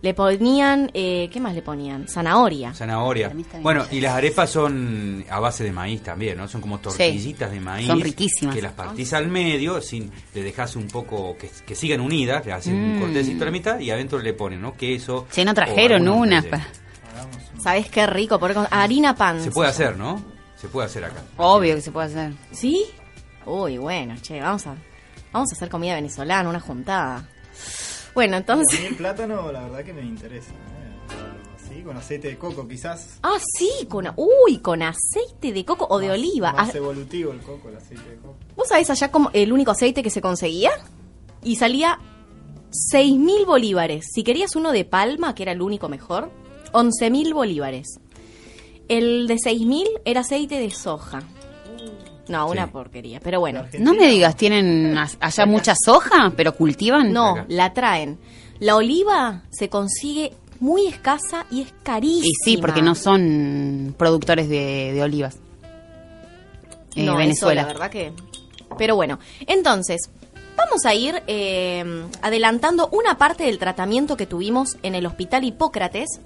Le ponían, eh, ¿qué más le ponían? Zanahoria. Zanahoria. Bueno, y las arepas son a base de maíz también, ¿no? Son como tortillitas de maíz. son riquísimas. Que las partís al medio, sin, le dejas un poco, que, que sigan unidas, le hacen un Mm. cortecito a la mitad y adentro le ponen, ¿no? Queso. Che, no trajeron unas. ¿Sabes qué rico? Harina pan. Se puede hacer, ¿no? Se puede hacer acá. Obvio que se puede hacer. ¿Sí? Uy, bueno, che, vamos a, vamos a hacer comida venezolana, una juntada. Bueno, A entonces... mí el plátano, la verdad que me interesa. ¿eh? Sí, con aceite de coco quizás. Ah, sí, con... Uy, con aceite de coco o de Más- oliva. Más Ah, evolutivo el coco, el aceite de coco. ¿Vos sabés allá como el único aceite que se conseguía? Y salía 6.000 bolívares. Si querías uno de palma, que era el único mejor, 11.000 bolívares. El de 6.000 era aceite de soja. No, una Sí. porquería. Pero bueno, No me digas, ¿tienen allá mucha soja, pero cultivan? no, Acá. la traen. La oliva se consigue muy escasa y es carísima. Y sí, porque no son productores de, de olivas. Eh, no, Venezuela. eso, la verdad que. Pero bueno, entonces, vamos a ir eh, adelantando una parte del tratamiento que tuvimos en el Hospital Hipócrates,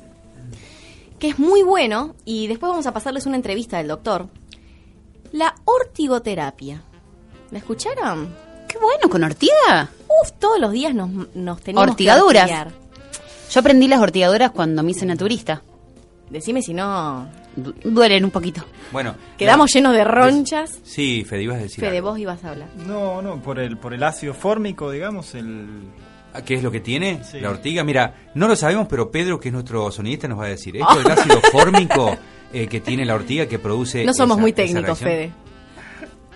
que es muy bueno, y después vamos a pasarles una entrevista del doctor. La ortigoterapia. ¿La escucharon? Qué bueno, con ortiga. Uf, todos los días nos, nos teníamos Ortigaduras. que ortigar. Yo aprendí las ortigaduras cuando me hice naturista. Decime si no... Du- duelen un poquito. Bueno. Quedamos la- llenos de ronchas. Sí, Fede, ibas a decir. Fede, algo. vos ibas a hablar. No, no, por el, por el ácido fórmico, digamos, el... Ah, ¿Qué es lo que tiene Sí. la ortiga? Mira, no lo sabemos, pero Pedro, que es nuestro sonidista, nos va a decir. Esto es el ácido fórmico eh, que tiene la ortiga que produce. No somos esa- muy técnicos. Fede.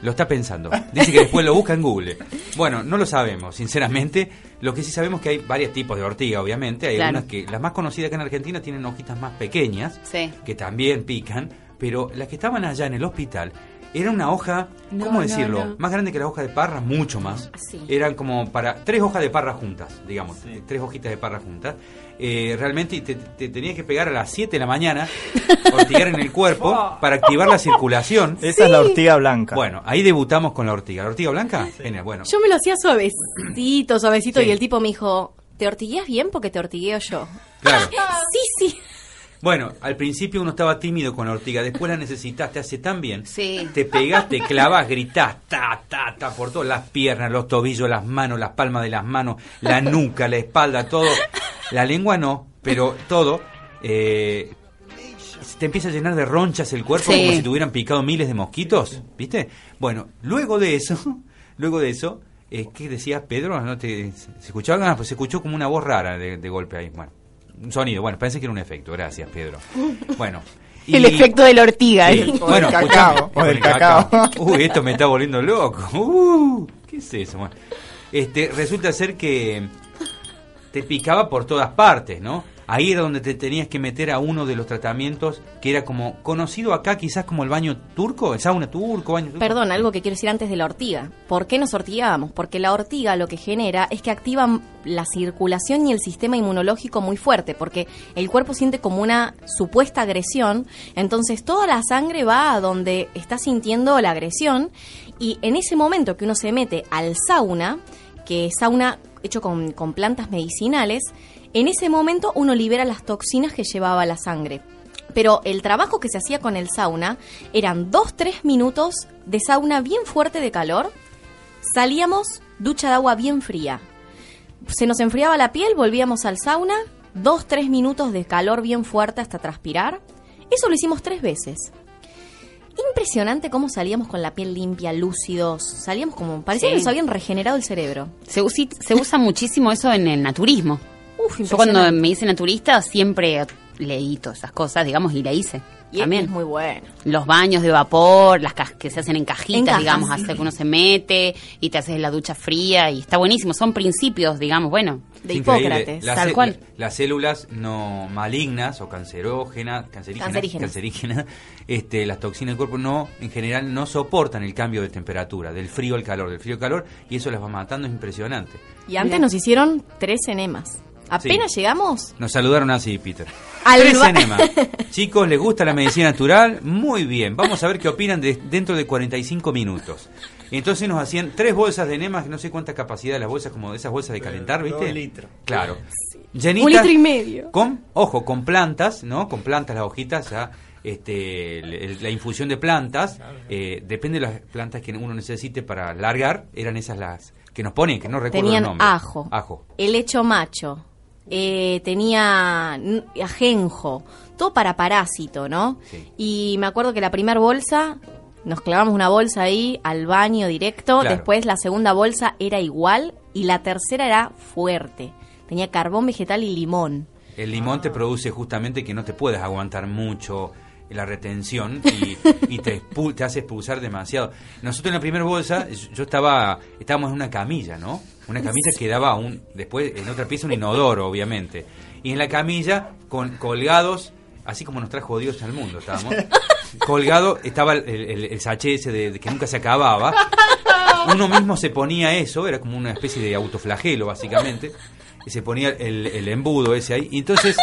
Lo está pensando. Dice que después lo busca en Google. Bueno, no lo sabemos, sinceramente. Lo que sí sabemos es que hay varios tipos de ortiga, obviamente. Hay Claro. algunas que, las más conocidas acá en Argentina, tienen hojitas más pequeñas, Sí. que también pican. Pero las que estaban allá en el hospital Era una hoja, No, ¿cómo decirlo? no. Más grande que la hoja de parra, mucho más. Sí. Eran como para tres hojas de parra juntas, digamos, Sí. tres hojitas de parra juntas. Eh, realmente te, te tenías que pegar a las 7 de la mañana, ortigar en el cuerpo para activar la circulación. Esa es la ortiga blanca. Bueno, ahí debutamos con la ortiga. ¿La ortiga blanca? Genial, bueno. Yo me lo hacía suavecito, suavecito, Sí. y el tipo me dijo, ¿te ortigueas bien? Porque te ortigueo yo. Claro. Sí, sí. Bueno, al principio uno estaba tímido con la ortiga, después la necesitas, te hace tan bien. Sí. Te pegás, te clavas, gritás, ta, ta, ta, por todas las piernas, los tobillos, las manos, las palmas de las manos, la nuca, la espalda, todo. La lengua no, pero todo. eh, te empieza a llenar de ronchas el cuerpo Sí. como si te hubieran picado miles de mosquitos, ¿viste? Bueno, luego de eso, luego de eso, eh, ¿qué decías, Pedro? ¿No te, ¿Se escuchaba? Ah, pues se escuchó como una voz rara de, de golpe ahí. Bueno, un sonido. Bueno, pensé que era un efecto. Gracias, Pedro. Bueno. El efecto de la ortiga. Sí. ¿eh? O Bueno, del cacao, o del cacao. Uy, esto me está volviendo loco. Uh, ¿Qué es eso? Bueno, este, resulta ser que te picaba por todas partes, ¿no? Ahí era donde te tenías que meter a uno de los tratamientos que era como conocido acá quizás como el baño turco, el sauna turco, baño turco. Perdón, algo que quiero decir antes de la ortiga. ¿Por qué nos ortigábamos? Porque la ortiga lo que genera es que activa la circulación y el sistema inmunológico muy fuerte, porque el cuerpo siente como una supuesta agresión, entonces toda la sangre va a donde está sintiendo la agresión y en ese momento que uno se mete al sauna, que es sauna hecho con, con plantas medicinales, en ese momento uno libera las toxinas que llevaba la sangre. Pero el trabajo que se hacía con el sauna eran dos, tres minutos de sauna bien fuerte de calor. Salíamos, ducha de agua bien fría. Se nos enfriaba la piel, volvíamos al sauna, dos, tres minutos de calor bien fuerte hasta transpirar. Eso lo hicimos tres veces. Impresionante cómo salíamos con la piel limpia, lúcidos. Salíamos como. Parecía Sí. que nos habían regenerado el cerebro. Se usa muchísimo eso en el naturismo. Uf, Yo cuando me hice naturista siempre leí todas esas cosas, digamos, y la hice. Y También. es muy bueno. Los baños de vapor, las que se hacen en cajitas, En cajas, digamos, sí. hasta que uno se mete y te haces la ducha fría y está buenísimo. Son principios, digamos, bueno. De. Hipócrates. Las tal cé- cual. Las células no malignas o cancerógenas, cancerígenas, Cancerígenas. cancerígenas, este, las toxinas del cuerpo no, en general no soportan el cambio de temperatura, del frío al calor, del frío al calor, y eso las va matando, es impresionante. Y antes Mira. nos hicieron tres enemas. Apenas llegamos, Nos saludaron así, Peter. Al Tres enemas. Chicos, ¿les gusta la medicina natural? Muy bien. Vamos a ver qué opinan de- dentro de 45 minutos. Entonces nos hacían tres bolsas de enemas, no sé cuánta capacidad de las bolsas, como de esas bolsas de calentar, ¿viste? Dos litros. Claro. un Llenitas litro y medio. Con, ojo, con plantas, ¿no? Con plantas, las hojitas, ya, este, el- el- la infusión de plantas, eh, depende de las plantas que uno necesite para largar, eran esas las que nos ponen, que no recuerdo Tenían el nombre. ajo, Ajo. helecho macho, eh, tenía ajenjo, todo para parásito, ¿no? Sí. Y me acuerdo que la primera bolsa, nos clavamos una bolsa ahí al baño directo, Claro. después la segunda bolsa era igual y la tercera era fuerte, tenía carbón vegetal y limón. El limón te produce justamente que no te puedes aguantar mucho la retención y, y te, te hace expulsar demasiado. Nosotros en la primera bolsa, yo estaba, estábamos en una camilla, ¿no? Una camilla que daba un, después en otra pieza un inodoro, obviamente. Y en la camilla, con colgados, así como nos trajo Dios al mundo, estábamos. Colgado estaba el, el, el sachet ese de, de que nunca se acababa. Uno mismo se ponía eso, era como una especie de autoflagelo, básicamente. Y se ponía el, el embudo ese ahí. Y entonces,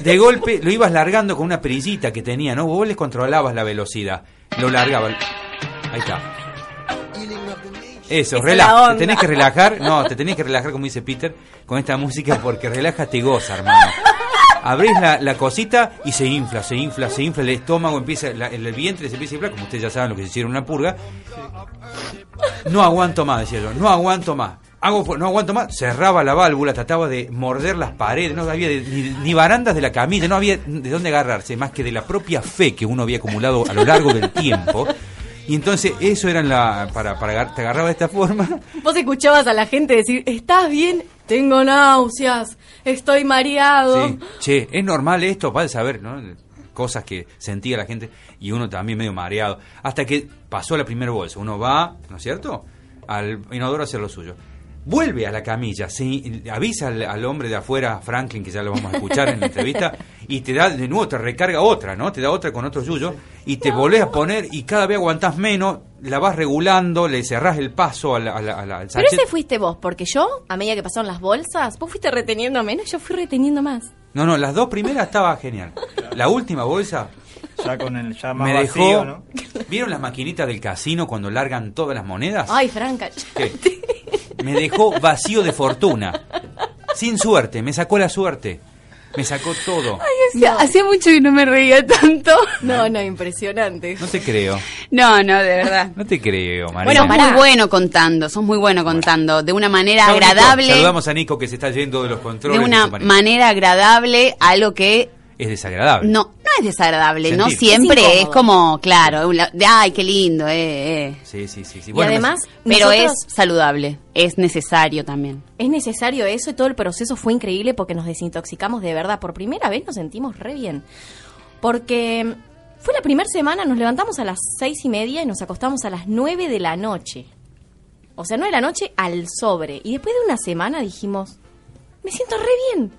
de golpe, lo ibas largando con una perillita que tenía, ¿no? Vos les controlabas la velocidad. Lo largabas. Ahí está. Eso, es la relaja. Te tenés que relajar. No, te tenés que relajar, como dice Peter, con esta música porque relaja te goza, hermano. Abrís la, la cosita y se infla, se infla, se infla el estómago, empieza la- el, vientre se empieza a inflar, como ustedes ya saben lo que se hicieron una purga. No aguanto más, decía yo, no aguanto más. Hago, no aguanto más, cerraba la válvula, trataba de morder las paredes, no había de- ni, ni barandas de la camilla, no había de dónde agarrarse, más que de la propia fe que uno había acumulado a lo largo del tiempo. Y entonces eso era la, para, para te agarraba de esta forma. Vos escuchabas a la gente decir, ¿estás bien? Tengo náuseas, estoy mareado. Sí, che, es normal esto, para saber, ¿no? Cosas que sentía la gente y uno también medio mareado. Hasta que pasó la primera bolsa. Uno va, ¿no es cierto? Al inodoro a hacer lo suyo. Vuelve a la camilla, se avisa al, al hombre de afuera, Franklin, que ya lo vamos a escuchar en la entrevista, y te da de nuevo, te recarga otra, ¿no? Te da otra con otro yuyo, y te volvés a poner y cada vez aguantás menos, la vas regulando, le cerrás el paso a la, a la- a la- al Pero ese fuiste vos, porque yo, a medida que pasaron las bolsas, vos fuiste reteniendo menos, yo fui reteniendo más. No, no, las dos primeras estaba genial. La última bolsa Ya con el ya más me vacío, dejó... ¿no? ¿Vieron las maquinitas del casino cuando largan todas las monedas? Ay, Franca. ¿Qué? Me dejó vacío de fortuna. Sin suerte, me sacó la suerte. Me sacó todo. No. Hacía mucho que no me reía tanto. No, no, impresionante. No te creo. No, no, de verdad. No te creo, María. Bueno, muy bueno contando, sos muy bueno contando, de una manera Chau, Nico. agradable, Saludamos a Nico que se está yendo de los de controles. una su marido. manera agradable, algo que Es desagradable. no, no es desagradable, no siempre Es como, claro, un la- de ay, qué lindo, eh, eh. Sí, sí, sí. sí. Y Bueno, me- además, Pero nosotros- es saludable, es necesario también. Es necesario eso y todo el proceso fue increíble porque nos desintoxicamos de verdad. Por primera vez nos sentimos re bien. Porque fue la primera semana, nos levantamos a las seis y media y nos acostamos a las nueve de la noche. O sea, nueve de la noche al sobre. Y después de una semana dijimos, me siento re bien.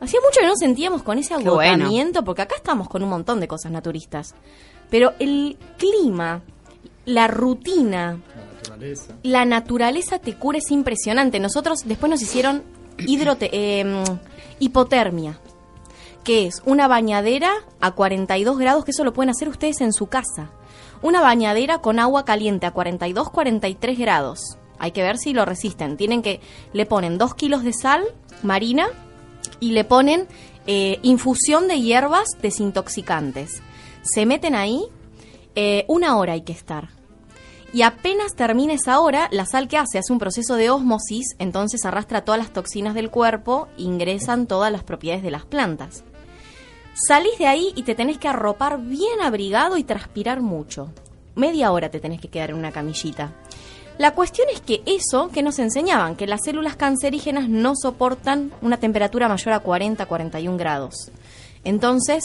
Hacía mucho que no sentíamos con ese bueno. agotamiento, porque acá estamos con un montón de cosas naturistas. Pero el clima, la rutina, la naturaleza te cura, es impresionante. Nosotros después nos hicieron hidrote- eh, hipotermia, que es una bañadera a 42 grados, que eso lo pueden hacer ustedes en su casa. Una bañadera con agua caliente a 42, 43 grados. Hay que ver si lo resisten. Tienen que, le ponen 2 kilos de sal marina y le ponen eh, infusión de hierbas desintoxicantes. Se meten ahí, eh, una hora hay que estar. Y apenas termina esa hora, la sal que hace hace un proceso de ósmosis, entonces arrastra todas las toxinas del cuerpo, ingresan todas las propiedades de las plantas. Salís de ahí y te tenés que arropar bien abrigado y transpirar mucho. Media hora te tenés que quedar en una camillita. La cuestión es que eso que nos enseñaban, que las células cancerígenas no soportan una temperatura mayor a 40-41 grados. Entonces,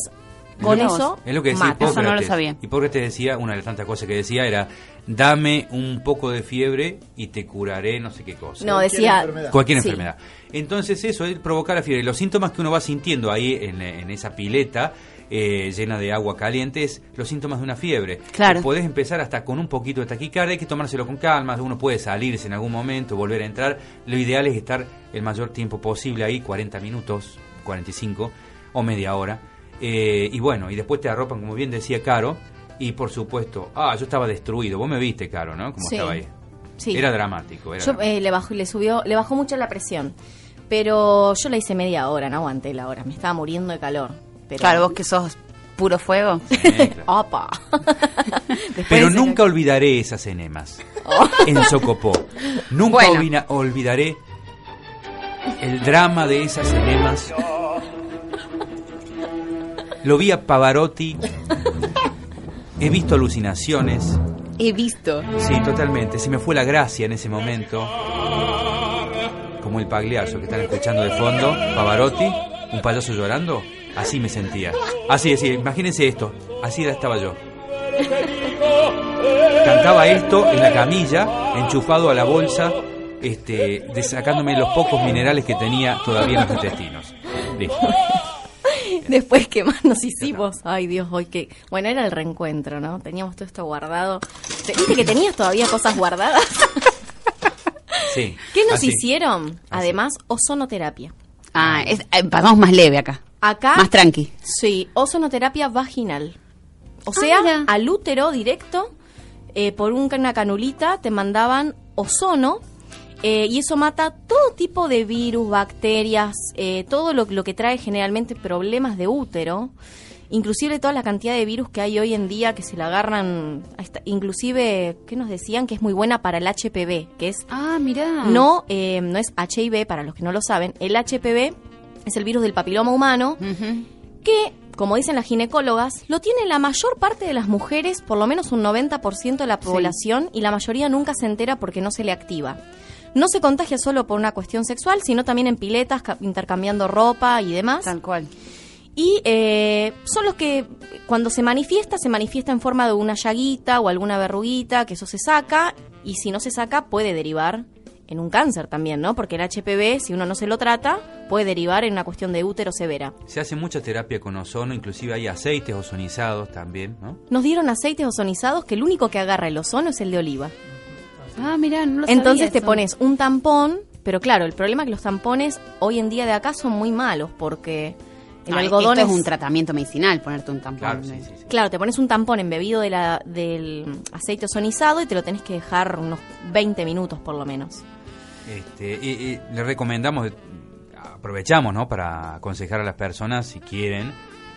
con eso, Es lo que decía mata. Eso no lo Hipócrates. sabía. Hipócrates decía, una de las tantas cosas que decía era, dame un poco de fiebre y te curaré no sé qué cosa. No, decía... Cualquier Sí. enfermedad. Entonces eso es provocar la fiebre. Los síntomas que uno va sintiendo ahí en, en esa pileta eh, llena de agua caliente es los síntomas de una fiebre. Claro. Podés empezar hasta con un poquito de taquicardia, hay que tomárselo con calma, uno puede salirse en algún momento, volver a entrar. Lo ideal es estar el mayor tiempo posible ahí, 40 minutos, 45 o media hora. Eh, y bueno, y después te arropan, como bien decía Caro, y por supuesto, ah, yo estaba destruido, vos me viste, Caro, ¿no? Como Sí. estaba ahí. Sí. Era dramático. Era Yo dramático. eh, le bajó, le subió, le bajó mucho la presión. Pero yo la hice media hora, no aguanté la hora, me estaba muriendo de calor. Pero, Claro, vos que sos puro fuego. Sí, claro. Opa. Pero de- nunca olvidaré esas enemas en Socopó. Nunca Bueno. olvidaré el drama de esas enemas. Lo vi a Pavarotti. He visto alucinaciones. He visto. Sí, totalmente. Se me fue la gracia en ese momento. Como el pagliazo que están escuchando de fondo. Pavarotti, un payaso llorando. Así me sentía. Así, así. Imagínense esto. Así estaba yo. Cantaba esto en la camilla, enchufado a la bolsa, este, sacándome los pocos minerales que tenía todavía en los intestinos. Listo. Después, ¿qué más nos hicimos? Ay, Dios, hoy que... Bueno, era el reencuentro, ¿no? Teníamos todo esto guardado. Te- ¿Viste que tenías todavía cosas guardadas? Sí. ¿Qué nos Así. hicieron? Además, ozonoterapia. Ah, es, eh, pasamos más leve acá. Acá... Más tranqui. Sí, ozonoterapia vaginal. O Ah, sea, mira. al útero directo, eh, por un- una canulita, te mandaban ozono eh, y eso mata todo tipo de virus, bacterias, eh, todo lo, lo que trae generalmente problemas de útero. Inclusive toda la cantidad de virus que hay hoy en día que se la agarran, a esta- inclusive, ¿qué nos decían? Que es muy buena para el HPV, que es Ah, mirá. no, eh, no es HIV, para los que no lo saben. El HPV es el virus del papiloma humano, que, como dicen las ginecólogas, lo tiene la mayor parte de las mujeres, por lo menos un 90% de la población, y la mayoría nunca se entera porque no se le activa. No se contagia solo por una cuestión sexual, sino también en piletas, ca- intercambiando ropa y demás. Tal cual. Y eh, son los que cuando se manifiesta, se manifiesta en forma de una llaguita o alguna verruguita, que eso se saca, y si no se saca puede derivar en un cáncer también, ¿no? Porque el HPV, si uno no se lo trata, puede derivar en una cuestión de útero severa. Se hace mucha terapia con ozono, inclusive hay aceites ozonizados también, ¿no? Nos dieron aceites ozonizados que el único que agarra el ozono es el de oliva. Ah, mira, no lo Entonces sabía te eso. pones un tampón, pero claro, el problema es que los tampones hoy en día de acá son muy malos porque el No, algodón esto es es un tratamiento medicinal, ponerte un tampón. Claro, sí, sí, sí. Claro, te pones un tampón embebido de la, del aceite ozonizado y te lo tenés que dejar unos 20 minutos por lo menos. Este, y, y le recomendamos, aprovechamos, ¿no? Para aconsejar a las personas, si quieren,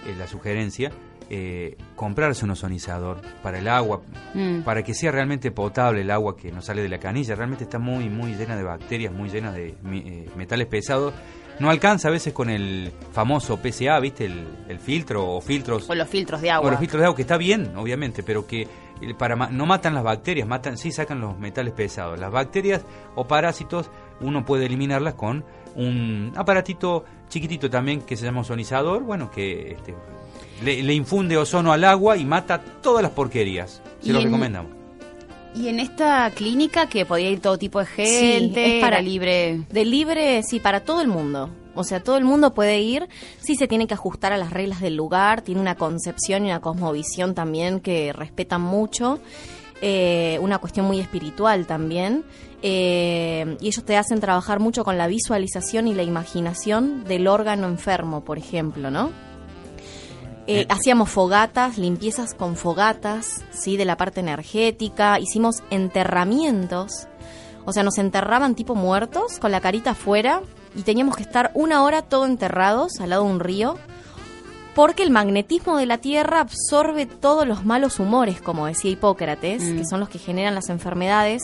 eh, la sugerencia, eh, comprarse un ozonizador para el agua, Mm. para que sea realmente potable el agua que nos sale de la canilla. Realmente está muy, muy llena de bacterias, muy llena de eh, metales pesados. No alcanza a veces con el famoso PCA, ¿viste? El, el filtro o filtros O los filtros de agua. o los filtros de agua, que está bien, obviamente, pero que para no matan las bacterias, matan sí sacan los metales pesados. Las bacterias o parásitos uno puede eliminarlas con un aparatito chiquitito también que se llama ozonizador, bueno, que este, le, le infunde ozono al agua y mata todas las porquerías. Se lo en- recomendamos. Y en esta clínica que podía ir todo tipo de gente, Sí, es para- era libre. De libre, sí, para todo el mundo. O sea, todo el mundo puede ir, sí se tiene que ajustar a las reglas del lugar, tiene una concepción y una cosmovisión también que respetan mucho, eh, una cuestión muy espiritual también, eh, y ellos te hacen trabajar mucho con la visualización y la imaginación del órgano enfermo, por ejemplo, ¿no? Eh, hacíamos fogatas, limpiezas con fogatas, ¿sí? De la parte energética. Hicimos enterramientos. O sea, nos enterraban tipo muertos, con la carita afuera. Y teníamos que estar una hora todo enterrados al lado de un río. Porque el magnetismo de la Tierra absorbe todos los malos humores, como decía Hipócrates, Mm. que son los que generan las enfermedades.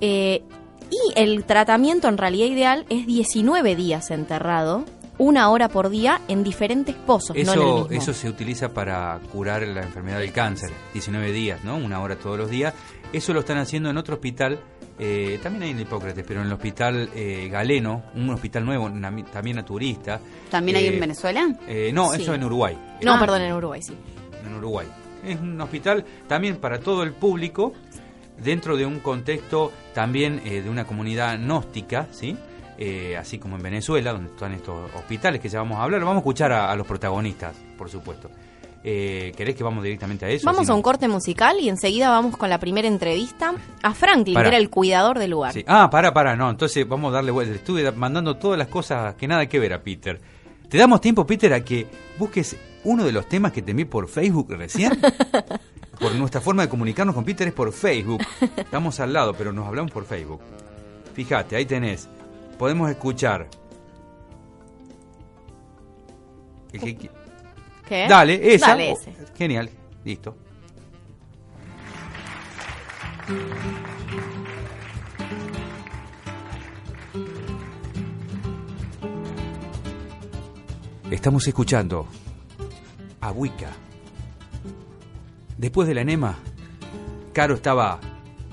Eh, y el tratamiento en realidad ideal es 19 días enterrado, una hora por día en diferentes pozos, no en el Eso, mismo. eso se utiliza para curar la enfermedad del cáncer, 19 días, ¿no? Una hora todos los días. Eso lo están haciendo en otro hospital, eh, también hay en Hipócrates, pero en el hospital eh, Galeno, un hospital nuevo, también naturista. ¿También hay Eh, en Venezuela? Eh, no, Sí. eso en Uruguay. No, Ah. perdón, en Uruguay, sí. en Uruguay. Es un hospital también para todo el público, dentro de un contexto también eh, de una comunidad gnóstica, ¿sí? Eh, así como en Venezuela, donde están estos hospitales que ya vamos a hablar. Vamos a escuchar a, a los protagonistas, por supuesto. Eh, ¿Querés que vamos directamente a eso? Vamos a no- un corte musical y enseguida vamos con la primera entrevista a Franklin, que era el cuidador del lugar. Sí. Ah, para, para, no. Entonces vamos a darle vuelta. Estuve mandando todas las cosas que nada que ver a Peter. ¿Te damos tiempo, Peter, a que busques uno de los temas que te envié por Facebook recién? por nuestra forma de comunicarnos con Peter es por Facebook. Estamos al lado, pero nos hablamos por Facebook. Fíjate, ahí tenés. Podemos escuchar. Qui- ¿Qué? Dale, esa. Dale Oh, ese. Genial, listo. Estamos escuchando a Wicca. Después de la enema, Caro estaba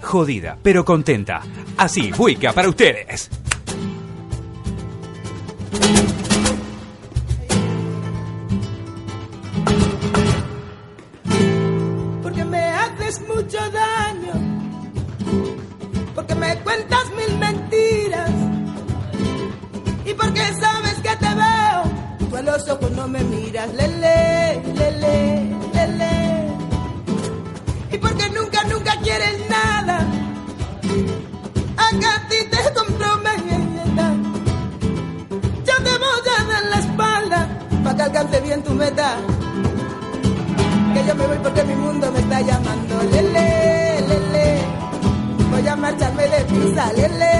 jodida, pero contenta. Así, Wicca para ustedes. Porque bien tu meta que yo me voy porque mi mundo me está llamando. Lele, lele, voy a marcharme de. Lele, lele,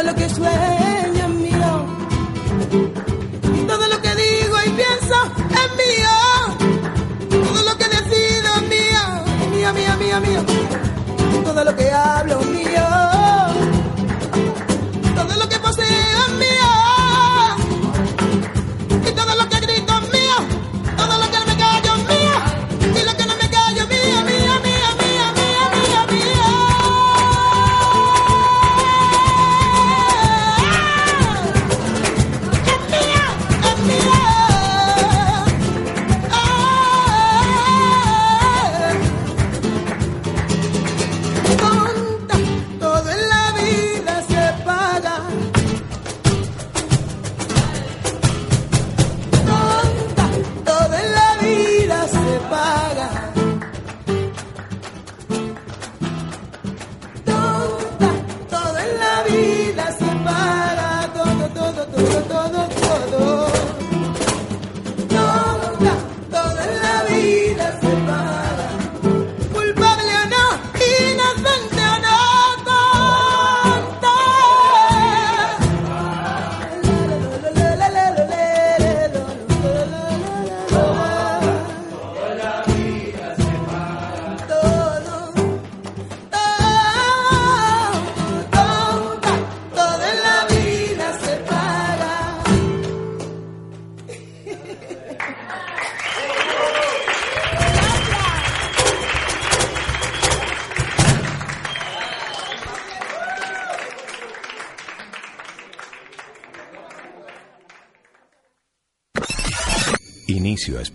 Todo lo que sueño es mío. Todo lo que digo y pienso es mío. Todo lo que decido es mío. Mío, mío, mío, mío. Todo lo que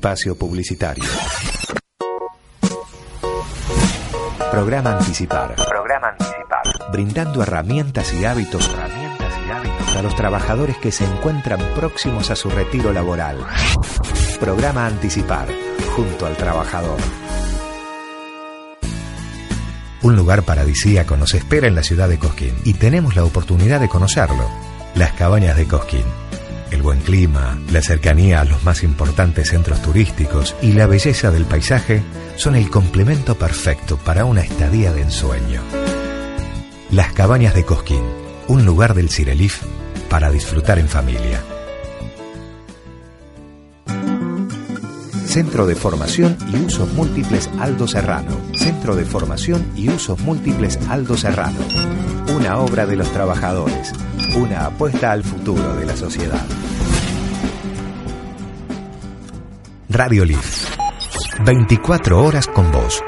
espacio publicitario. Programa Anticipar. Programa Anticipar. Brindando herramientas y hábitos, herramientas y hábitos a los trabajadores que se encuentran próximos a su retiro laboral. Programa Anticipar. Junto al trabajador. Un lugar paradisíaco nos espera en la ciudad de Cosquín y tenemos la oportunidad de conocerlo. Las cabañas de Cosquín. Buen clima, la cercanía a los más importantes centros turísticos y la belleza del paisaje son el complemento perfecto para una estadía de ensueño. Las cabañas de Cosquín, un lugar del Cirelif para disfrutar en familia. Centro de Formación y Usos Múltiples Aldo Serrano. Centro de Formación y Usos Múltiples Aldo Serrano. Una obra de los trabajadores. Una apuesta al futuro de la sociedad. Radio Liv. 24 horas con vos.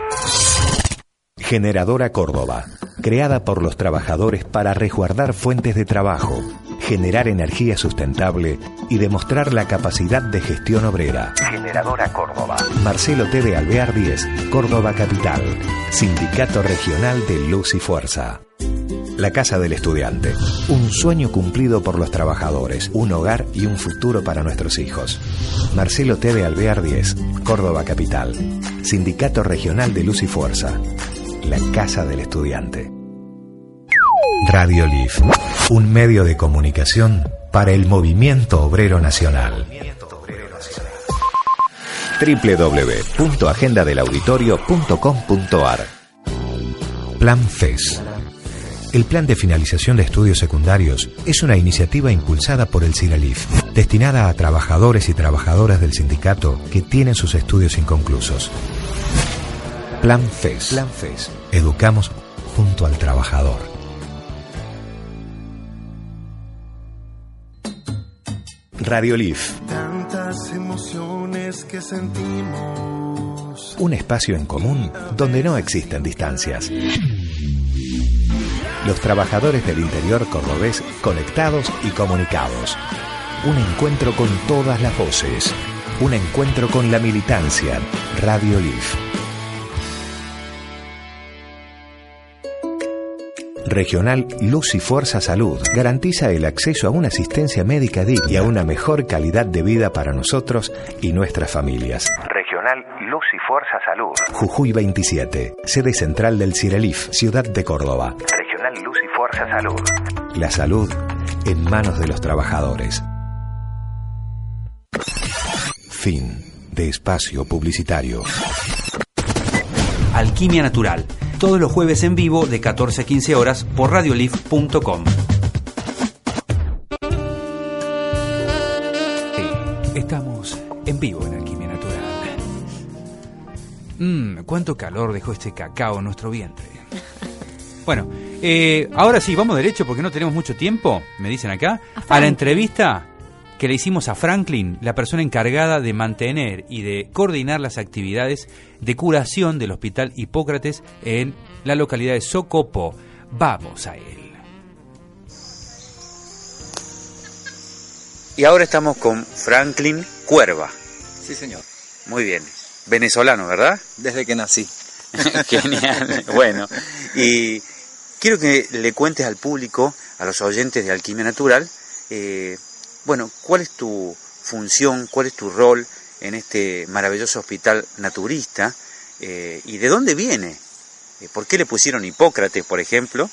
Generadora Córdoba. Creada por los trabajadores para resguardar fuentes de trabajo, generar energía sustentable y demostrar la capacidad de gestión obrera. Generadora Córdoba. Marcelo T. de Alvear 10, Córdoba Capital. Sindicato Regional de Luz y Fuerza. La Casa del Estudiante. Un sueño cumplido por los trabajadores, un hogar y un futuro para nuestros hijos. Marcelo T. de Alvear 10, Córdoba Capital. Sindicato Regional de Luz y Fuerza. La Casa del Estudiante. Radio Leaf. Un medio de comunicación para el movimiento obrero nacional. www.agendadelauditorio.com.ar Plan FES. El Plan de Finalización de Estudios Secundarios es una iniciativa impulsada por el CIRALIF, destinada a trabajadores y trabajadoras del sindicato que tienen sus estudios inconclusos. Plan FES. Plan FES. Educamos junto al trabajador. Radio Leaf. Tantas emociones que sentimos. Un espacio en común donde no existen distancias. Los trabajadores del interior cordobés conectados y comunicados. Un encuentro con todas las voces. Un encuentro con la militancia. Radio Leaf. Regional Luz y Fuerza Salud garantiza el acceso a una asistencia médica digna y a una mejor calidad de vida para nosotros y nuestras familias. Regional Luz y Fuerza Salud. Jujuy 27, sede central del Cirelif, Ciudad de Córdoba. Luz y Fuerza Salud. La salud en manos de los trabajadores. Fin de espacio publicitario. Alquimia Natural. Todos los jueves en vivo de 14 a 15 horas por radiolif.com. Estamos en vivo en Alquimia Natural. Mmm, cuánto calor dejó este cacao en nuestro vientre. Bueno, eh, ahora sí, vamos derecho porque no tenemos mucho tiempo, me dicen acá, a la entrevista que le hicimos a Franklin, la persona encargada de mantener y de coordinar las actividades de curación del Hospital Hipócrates en la localidad de Socopo. Vamos a él. Y ahora estamos con Franklin Cuerva. Sí, señor. Muy bien. Venezolano, ¿verdad? Desde que nací. Genial. bueno, y quiero que le cuentes al público, a los oyentes de Alquimia Natural, eh, bueno, ¿cuál es tu función, cuál es tu rol en este maravilloso hospital naturista? Eh, ¿Y de dónde viene? Eh, ¿Por qué le pusieron Hipócrates, por ejemplo?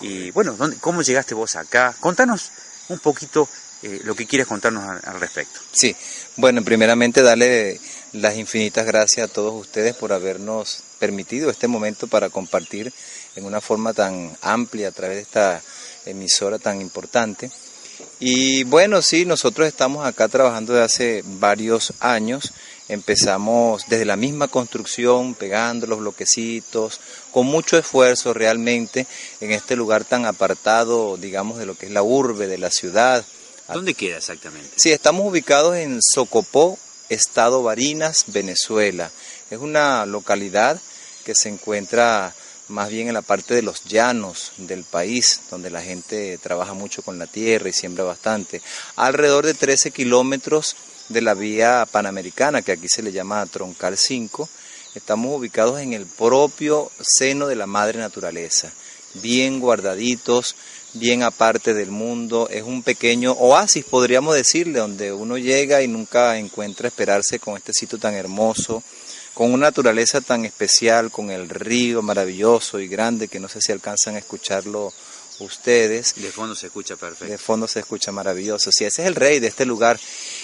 Y bueno, ¿dónde, ¿cómo llegaste vos acá? Contanos un poquito eh, lo que quieres contarnos al, al, respecto. Sí, bueno, primeramente darle las infinitas gracias a todos ustedes por habernos permitido este momento para compartir en una forma tan amplia a través de esta emisora tan importante. Y bueno, sí, nosotros estamos acá trabajando desde hace varios años. Empezamos desde la misma construcción, pegando los bloquecitos, con mucho esfuerzo realmente en este lugar tan apartado, digamos, de lo que es la urbe, de la ciudad. ¿Dónde queda exactamente? Sí, estamos ubicados en Socopó, Estado Barinas, Venezuela. Es una localidad que se encuentra más bien en la parte de los llanos del país, donde la gente trabaja mucho con la tierra y siembra bastante. Alrededor de 13 kilómetros de la vía panamericana, que aquí se le llama Troncal 5, estamos ubicados en el propio seno de la madre naturaleza, bien guardaditos, bien aparte del mundo, es un pequeño oasis, podríamos decirle, donde uno llega y nunca encuentra esperarse con este sitio tan hermoso, con una naturaleza tan especial, con el río maravilloso y grande que no sé si alcanzan a escucharlo ustedes. De fondo se escucha perfecto. De fondo se escucha maravilloso. Sí, ese es el rey de este lugar.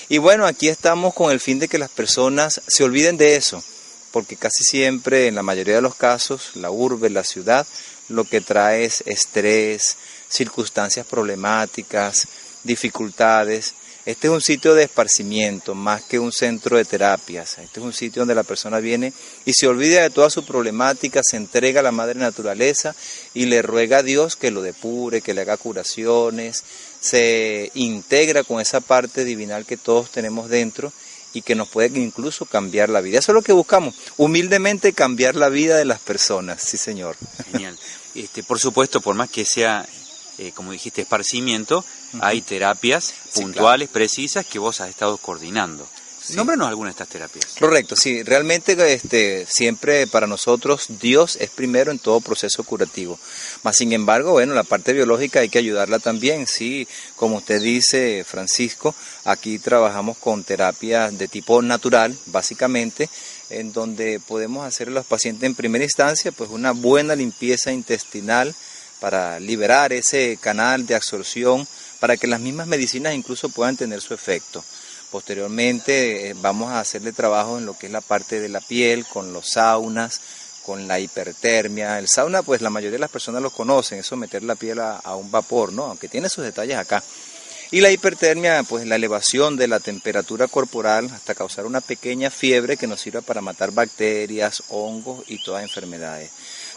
Y bueno, aquí estamos con el fin de que las personas se olviden de eso, porque casi siempre, en la mayoría de los casos, la urbe, la ciudad, lo que trae es estrés, circunstancias problemáticas, dificultades. Este es un sitio de esparcimiento más que un centro de terapias. Este es un sitio donde la persona viene y se olvida de toda su problemática, se entrega a la madre naturaleza y le ruega a Dios que lo depure, que le haga curaciones, se integra con esa parte divinal que todos tenemos dentro y que nos puede incluso cambiar la vida. Eso es lo que buscamos, humildemente cambiar la vida de las personas, sí señor. Genial. Este, por supuesto, por más que sea eh, como dijiste, esparcimiento, hay terapias puntuales, precisas, que vos has estado coordinando. Nómbranos alguna de estas terapias. Correcto, sí, realmente este, siempre para nosotros Dios es primero en todo proceso curativo. Mas sin embargo, bueno, la parte biológica hay que ayudarla también, sí, como usted dice, Francisco, aquí trabajamos con terapias de tipo natural, básicamente, en donde podemos hacer a los pacientes en primera instancia pues una buena limpieza intestinal para liberar ese canal de absorción para que las mismas medicinas incluso puedan tener su efecto. Posteriormente eh, vamos a hacerle trabajo en lo que es la parte de la piel, con los saunas, con la hipertermia. El sauna, pues la mayoría de las personas lo conocen, es someter la piel a, a un vapor, ¿no? Aunque tiene sus detalles acá. Y la hipertermia, pues la elevación de la temperatura corporal hasta causar una pequeña fiebre que nos sirva para matar bacterias, hongos y todas enfermedades.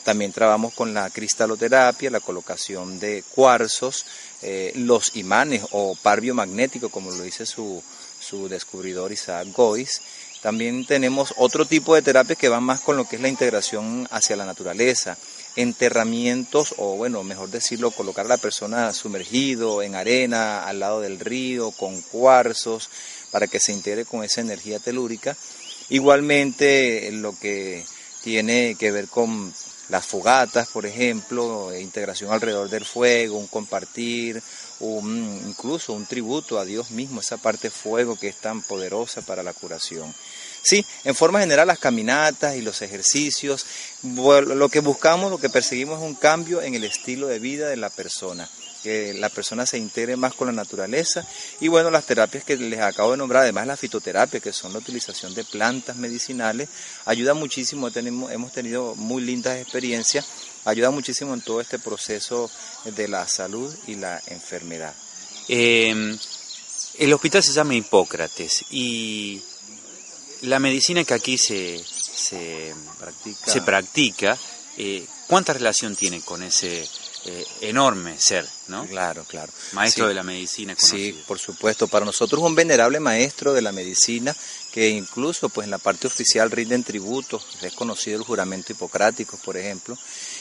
También trabajamos con la cristaloterapia, la colocación de cuarzos, eh, los imanes o par biomagnético, como lo dice su, su descubridor Isaac Gois. También tenemos otro tipo de terapias que van más con lo que es la integración hacia la naturaleza, enterramientos o bueno, mejor decirlo, colocar a la persona sumergido en arena al lado del río con cuarzos para que se integre con esa energía telúrica. Igualmente lo que tiene que ver con las fogatas, por ejemplo, integración alrededor del fuego, un compartir, un, incluso un tributo a Dios mismo, esa parte fuego que es tan poderosa para la curación. Sí, en forma general las caminatas y los ejercicios, lo que buscamos, lo que perseguimos es un cambio en el estilo de vida de la persona, que la persona se integre más con la naturaleza. Y bueno, las terapias que les acabo de nombrar, además la fitoterapia, que son la utilización de plantas medicinales, ayuda muchísimo, tenemos, hemos tenido muy lindas experiencias, ayuda muchísimo en todo este proceso de la salud y la enfermedad. Eh, el hospital se llama Hipócrates y la medicina que aquí se, se practica, se practica eh, ¿cuánta relación tiene con ese eh, enorme ser, ¿no? Claro, claro. Maestro Sí. de la medicina conocido. Sí, por supuesto. Para nosotros un venerable maestro de la medicina que incluso pues en la parte oficial rinden tributos, es conocido el juramento hipocrático, por ejemplo.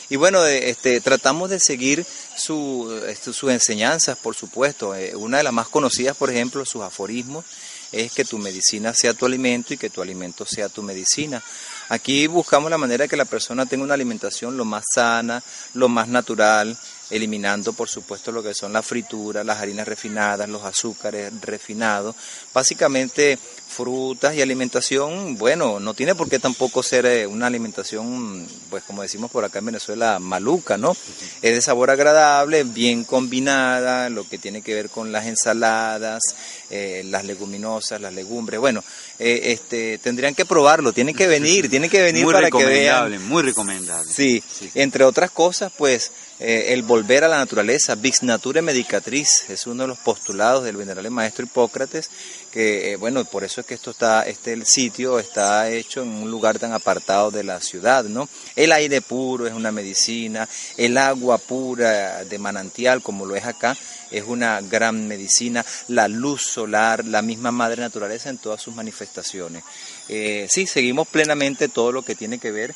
Y bueno, eh, este, tratamos de seguir su, este, sus enseñanzas, por supuesto. Eh, una de las más conocidas, por ejemplo, sus aforismos, es que tu medicina sea tu alimento y que tu alimento sea tu medicina. Aquí buscamos la manera de que la persona tenga una alimentación lo más sana, lo más natural, eliminando por supuesto lo que son las frituras, las harinas refinadas, los azúcares refinados, básicamente frutas y alimentación, bueno, no tiene por qué tampoco ser eh, una alimentación, pues como decimos por acá en Venezuela, maluca, ¿no? Es de sabor agradable, bien combinada, lo que tiene que ver con las ensaladas, eh, las leguminosas, las legumbres, bueno, eh, este, tendrían que probarlo, tienen que venir, tienen que venir muy para que recomendable, vean. muy recomendable. Sí, entre otras cosas, pues eh, el volver a la naturaleza, Vix Nature Medicatriz, es uno de los postulados del venerable maestro Hipócrates, que eh, bueno, por eso es que esto está, este el sitio está hecho en un lugar tan apartado de la ciudad, ¿no? El aire puro es una medicina, el agua pura de manantial, como lo es acá, es una gran medicina, la luz solar, la misma madre naturaleza en todas sus manifestaciones. Eh, sí, seguimos plenamente todo lo que tiene que ver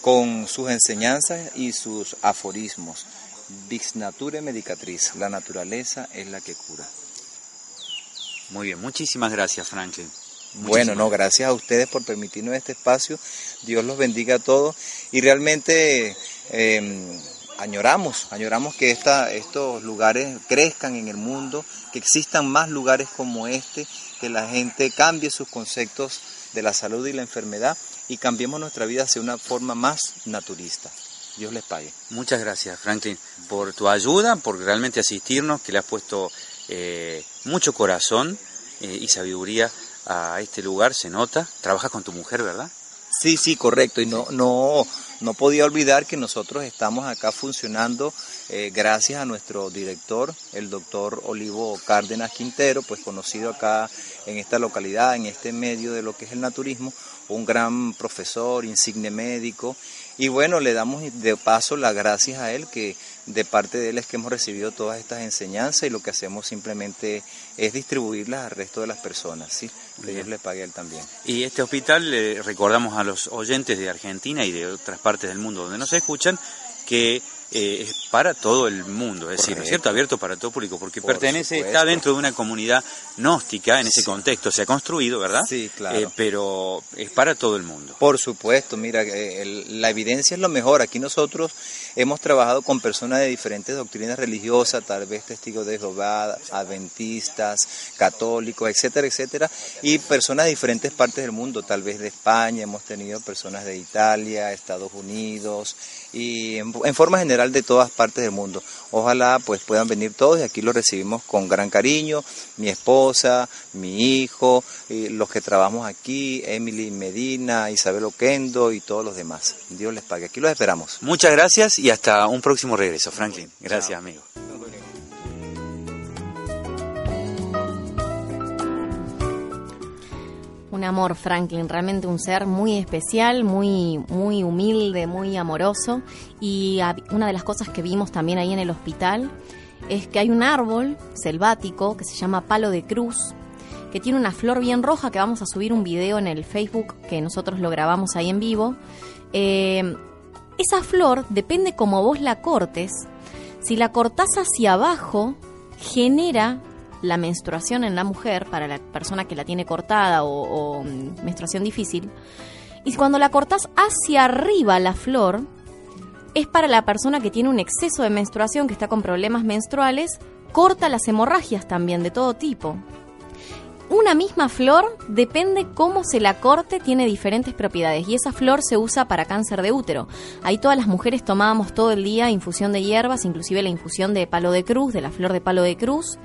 con sus enseñanzas y sus aforismos. Vix Nature Medicatriz, la naturaleza es la que cura. Muy bien, muchísimas gracias, Franklin. Bueno, no, gracias a ustedes por permitirnos este espacio. Dios los bendiga a todos y realmente eh, añoramos, añoramos que esta, estos lugares crezcan en el mundo, que existan más lugares como este, que la gente cambie sus conceptos de la salud y la enfermedad y cambiemos nuestra vida hacia una forma más naturista. Dios les pague. Muchas gracias, Franklin, por tu ayuda, por realmente asistirnos, que le has puesto eh, mucho corazón eh, y sabiduría a este lugar, se nota. Trabajas con tu mujer, ¿verdad? Sí, sí, correcto. Y no, no, no podía olvidar que nosotros estamos acá funcionando eh, gracias a nuestro director, el doctor Olivo Cárdenas Quintero, pues conocido acá en esta localidad, en este medio de lo que es el naturismo, un gran profesor, insigne médico. Y bueno, le damos de paso las gracias a él, que de parte de él es que hemos recibido todas estas enseñanzas y lo que hacemos simplemente es distribuirlas al resto de las personas, ¿sí? Que Dios le pague a él también. Y este hospital, eh, recordamos a los oyentes de Argentina y de otras partes del mundo donde nos escuchan, que eh, es para todo el mundo, es decir, ¿no es cierto? Abierto para todo público, porque Por pertenece, supuesto. está dentro de una comunidad gnóstica, en ese contexto se ha construido, ¿verdad? Sí, claro. Eh, pero es para todo el mundo. Por supuesto, mira, eh, el- la evidencia es lo mejor. Aquí nosotros hemos trabajado con personas de diferentes doctrinas religiosas, tal vez testigos de Jehová, adventistas, católicos, etcétera, etcétera, y personas de diferentes partes del mundo, tal vez de España, hemos tenido personas de Italia, Estados Unidos y en, forma general de todas partes del mundo. Ojalá pues puedan venir todos y aquí los recibimos con gran cariño, mi esposa, mi hijo, y los que trabajamos aquí, Emily Medina, Isabel Oquendo y todos los demás. Dios les pague. Aquí los esperamos. Muchas gracias y hasta un próximo regreso, Franklin. Gracias, amigo. Un amor, Franklin, realmente un ser muy especial, muy, muy humilde, muy amoroso. Y una de las cosas que vimos también ahí en el hospital es que hay un árbol selvático que se llama palo de cruz, que tiene una flor bien roja, que vamos a subir un video en el Facebook, que nosotros lo grabamos ahí en vivo. Eh, esa flor, depende como vos la cortes, si la cortás hacia abajo, genera la menstruación en la mujer, para la persona que la tiene cortada o, o, mm, menstruación difícil. Y cuando la cortás hacia arriba la flor, es para la persona que tiene un exceso de menstruación, que está con problemas menstruales, corta las hemorragias también de todo tipo. Una misma flor, depende cómo se la corte, tiene diferentes propiedades y esa flor se usa para cáncer de útero. Ahí todas las mujeres tomábamos todo el día infusión de hierbas, inclusive la infusión de palo de cruz, de la flor de palo de cruz.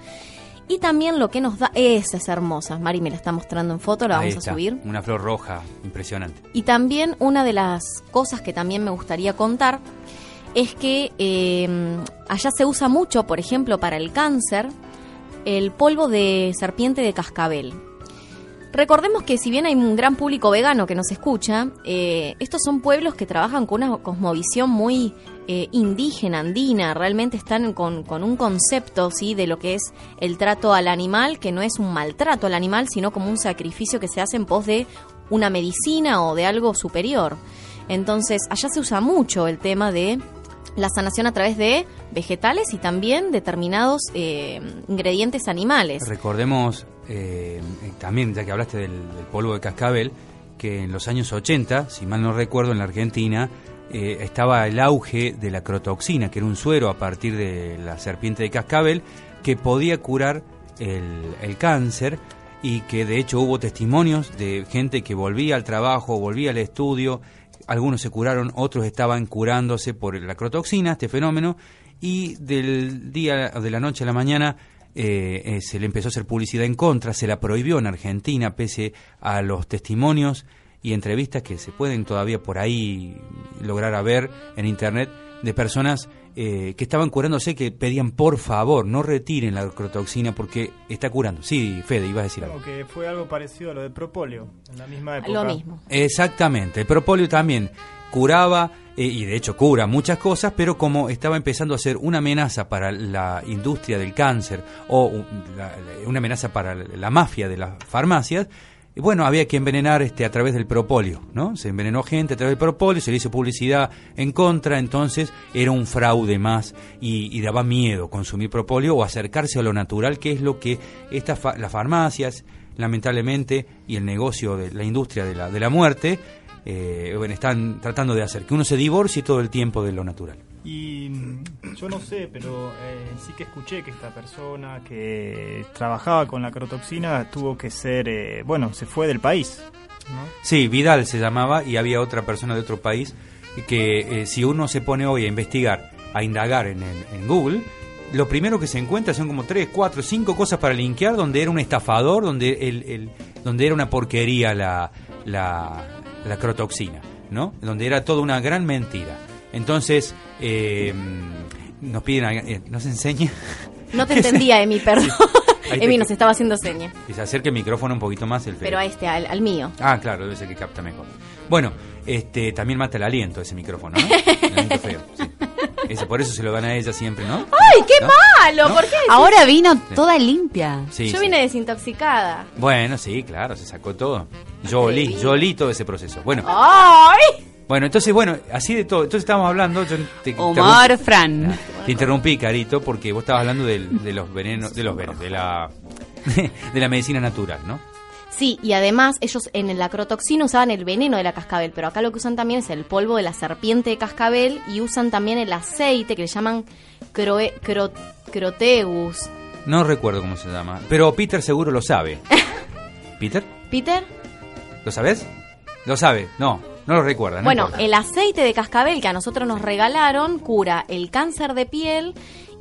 Y también lo que nos da, esa es hermosa, Mari me la está mostrando en foto, la Ahí vamos a subir. Una flor roja, impresionante. Y también una de las cosas que también me gustaría contar es que eh, allá se usa mucho, por ejemplo, para el cáncer, el polvo de serpiente de cascabel. Recordemos que si bien hay un gran público vegano que nos escucha, eh, estos son pueblos que trabajan con una cosmovisión muy eh, indígena, andina, realmente están con, con un concepto ¿sí? de lo que es el trato al animal, que no es un maltrato al animal, sino como un sacrificio que se hace en pos de una medicina o de algo superior. Entonces, allá se usa mucho el tema de la sanación a través de vegetales y también determinados eh, ingredientes animales. Recordemos eh, eh, también, ya que hablaste del, polvo de cascabel, que en los años 80, si mal no recuerdo, en la Argentina estaba el auge de la crotoxina, que era un suero a partir de la serpiente de cascabel que podía curar el cáncer y que de hecho hubo testimonios de gente que volvía al trabajo, volvía al estudio, algunos se curaron, otros estaban curándose por la crotoxina, este fenómeno, y del día, de la noche a la mañana, eh, eh, se le empezó a hacer publicidad en contra, se la prohibió en Argentina, pese a los testimonios y entrevistas que se pueden todavía por ahí lograr a ver en internet de personas eh, que estaban curándose, que pedían por favor no retiren la crotoxina porque está curando. Sí, Fede, ibas a decir algo. Como que fue algo parecido a lo de propóleo, en la misma época. Lo mismo. Exactamente, el propóleo también curaba eh, y de hecho cura muchas cosas, pero como estaba empezando a ser una amenaza para la industria del cáncer o un- la- la- una amenaza para la mafia de las farmacias, y bueno, había que envenenar este a través del propóleo, ¿no? Se envenenó gente a través del propóleo, se le hizo publicidad en contra, entonces era un fraude más y, daba miedo consumir propóleo o acercarse a lo natural, que es lo que estas fa- las farmacias, lamentablemente, y el negocio de la industria de la, de la muerte, eh, están tratando de hacer, que uno se divorcie todo el tiempo de lo natural. Y mm, yo no sé, pero eh, sí que escuché que esta persona que trabajaba con la crotoxina tuvo que ser, eh, bueno, se fue del país. ¿no? Sí, Vidal se llamaba y había otra persona de otro país que eh, si uno se pone hoy a investigar, a indagar en, el- en Google, lo primero que se encuentra son como tres, cuatro, cinco cosas para linkear donde era un estafador, donde, el, el- donde era una porquería la, la, la crotoxina, ¿no? Donde era toda una gran mentira. Entonces, eh, nos piden, eh, nos enseña... No te entendía, Emi, perdón. Emi nos estaba haciendo señas. Que se acerque el micrófono un poquito más el. Pero a este, al, al mío. Ah, claro, debe ser que capta mejor. Bueno, este también mata el aliento ese micrófono, ¿no? El aliento feo, sí. Ese, por eso se lo dan a ella siempre, ¿no? ¡Ay, qué ¿No? malo! ¿No? ¿Por qué? Ahora vino toda limpia. Sí, Yo sí. vine desintoxicada. Bueno, sí, claro, se sacó todo. Yo olí, yo olí todo ese proceso. Bueno, ¡Ay! Bueno, entonces, bueno, así de todo. Entonces estábamos hablando. Yo te, Omar interrumpí- Fran. Te interrumpí, Carito, porque vos estabas hablando del- de los venenos, de los venenos, de la, de la medicina natural, ¿no? Sí, y además ellos en el acrotoxina usaban el veneno de la cascabel, pero acá lo que usan también es el polvo de la serpiente de cascabel y usan también el aceite que le llaman croe- cro- croteus. No recuerdo cómo se llama, pero Peter seguro lo sabe. ¿Peter? ¿Peter? ¿Lo sabes? ¿Lo sabe? No, no lo recuerda. no bueno, importa. el aceite de cascabel que a nosotros nos regalaron cura el cáncer de piel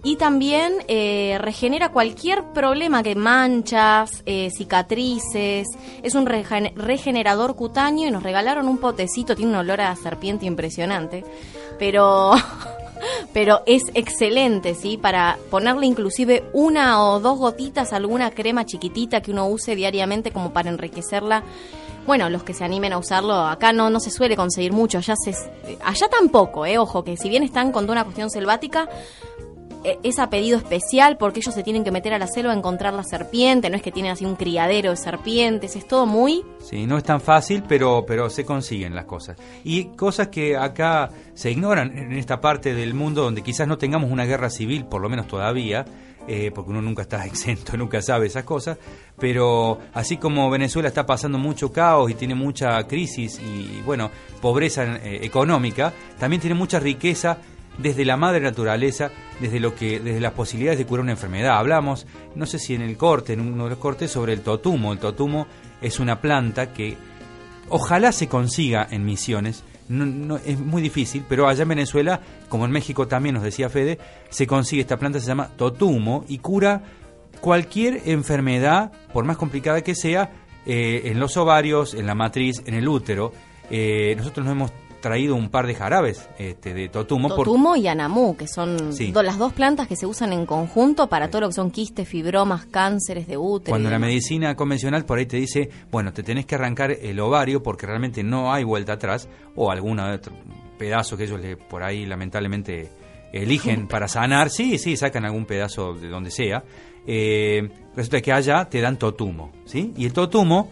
y también eh, regenera cualquier problema que manchas, eh, cicatrices. Es un regen- regenerador cutáneo y nos regalaron un potecito, tiene un olor a serpiente impresionante, pero pero es excelente, ¿sí? Para ponerle inclusive una o dos gotitas a alguna crema chiquitita que uno use diariamente como para enriquecerla. Bueno, los que se animen a usarlo, acá no, no se suele conseguir mucho, allá, se, allá tampoco, eh, ojo, que si bien están con toda una cuestión selvática, eh, es a pedido especial porque ellos se tienen que meter a la selva a encontrar la serpiente, no es que tienen así un criadero de serpientes, es todo muy Sí, no es tan fácil, pero, pero se consiguen las cosas. Y cosas que acá se ignoran en esta parte del mundo donde quizás no tengamos una guerra civil, por lo menos todavía, eh, porque uno nunca está exento, nunca sabe esas cosas, pero así como Venezuela está pasando mucho caos y tiene mucha crisis y, bueno, pobreza eh, económica, también tiene mucha riqueza desde la madre naturaleza, desde lo que, desde las posibilidades de curar una enfermedad. Hablamos, no sé si en el corte, en uno de los cortes, sobre el totumo. El totumo es una planta que ojalá se consiga en misiones. No, no- es muy difícil, pero allá en Venezuela, como en México también nos decía Fede, se consigue esta planta, se llama totumo y cura cualquier enfermedad, por más complicada que sea, eh, en los ovarios, en la matriz, en el útero. Eh, nosotros nos hemos traído un par de jarabes este, de totumo. por- Totumo y Anamú, que son Sí. do- las dos plantas que se usan en conjunto para todo lo que son quistes, fibromas, cánceres de útero. Cuando la medicina convencional por ahí te dice, bueno, te tenés que arrancar el ovario porque realmente no hay vuelta atrás, o algún otro pedazo que ellos le, por ahí lamentablemente eligen para sanar, sí, sí, sacan algún pedazo de donde sea. Eh, resulta que allá te dan totumo, ¿sí? Y el totumo,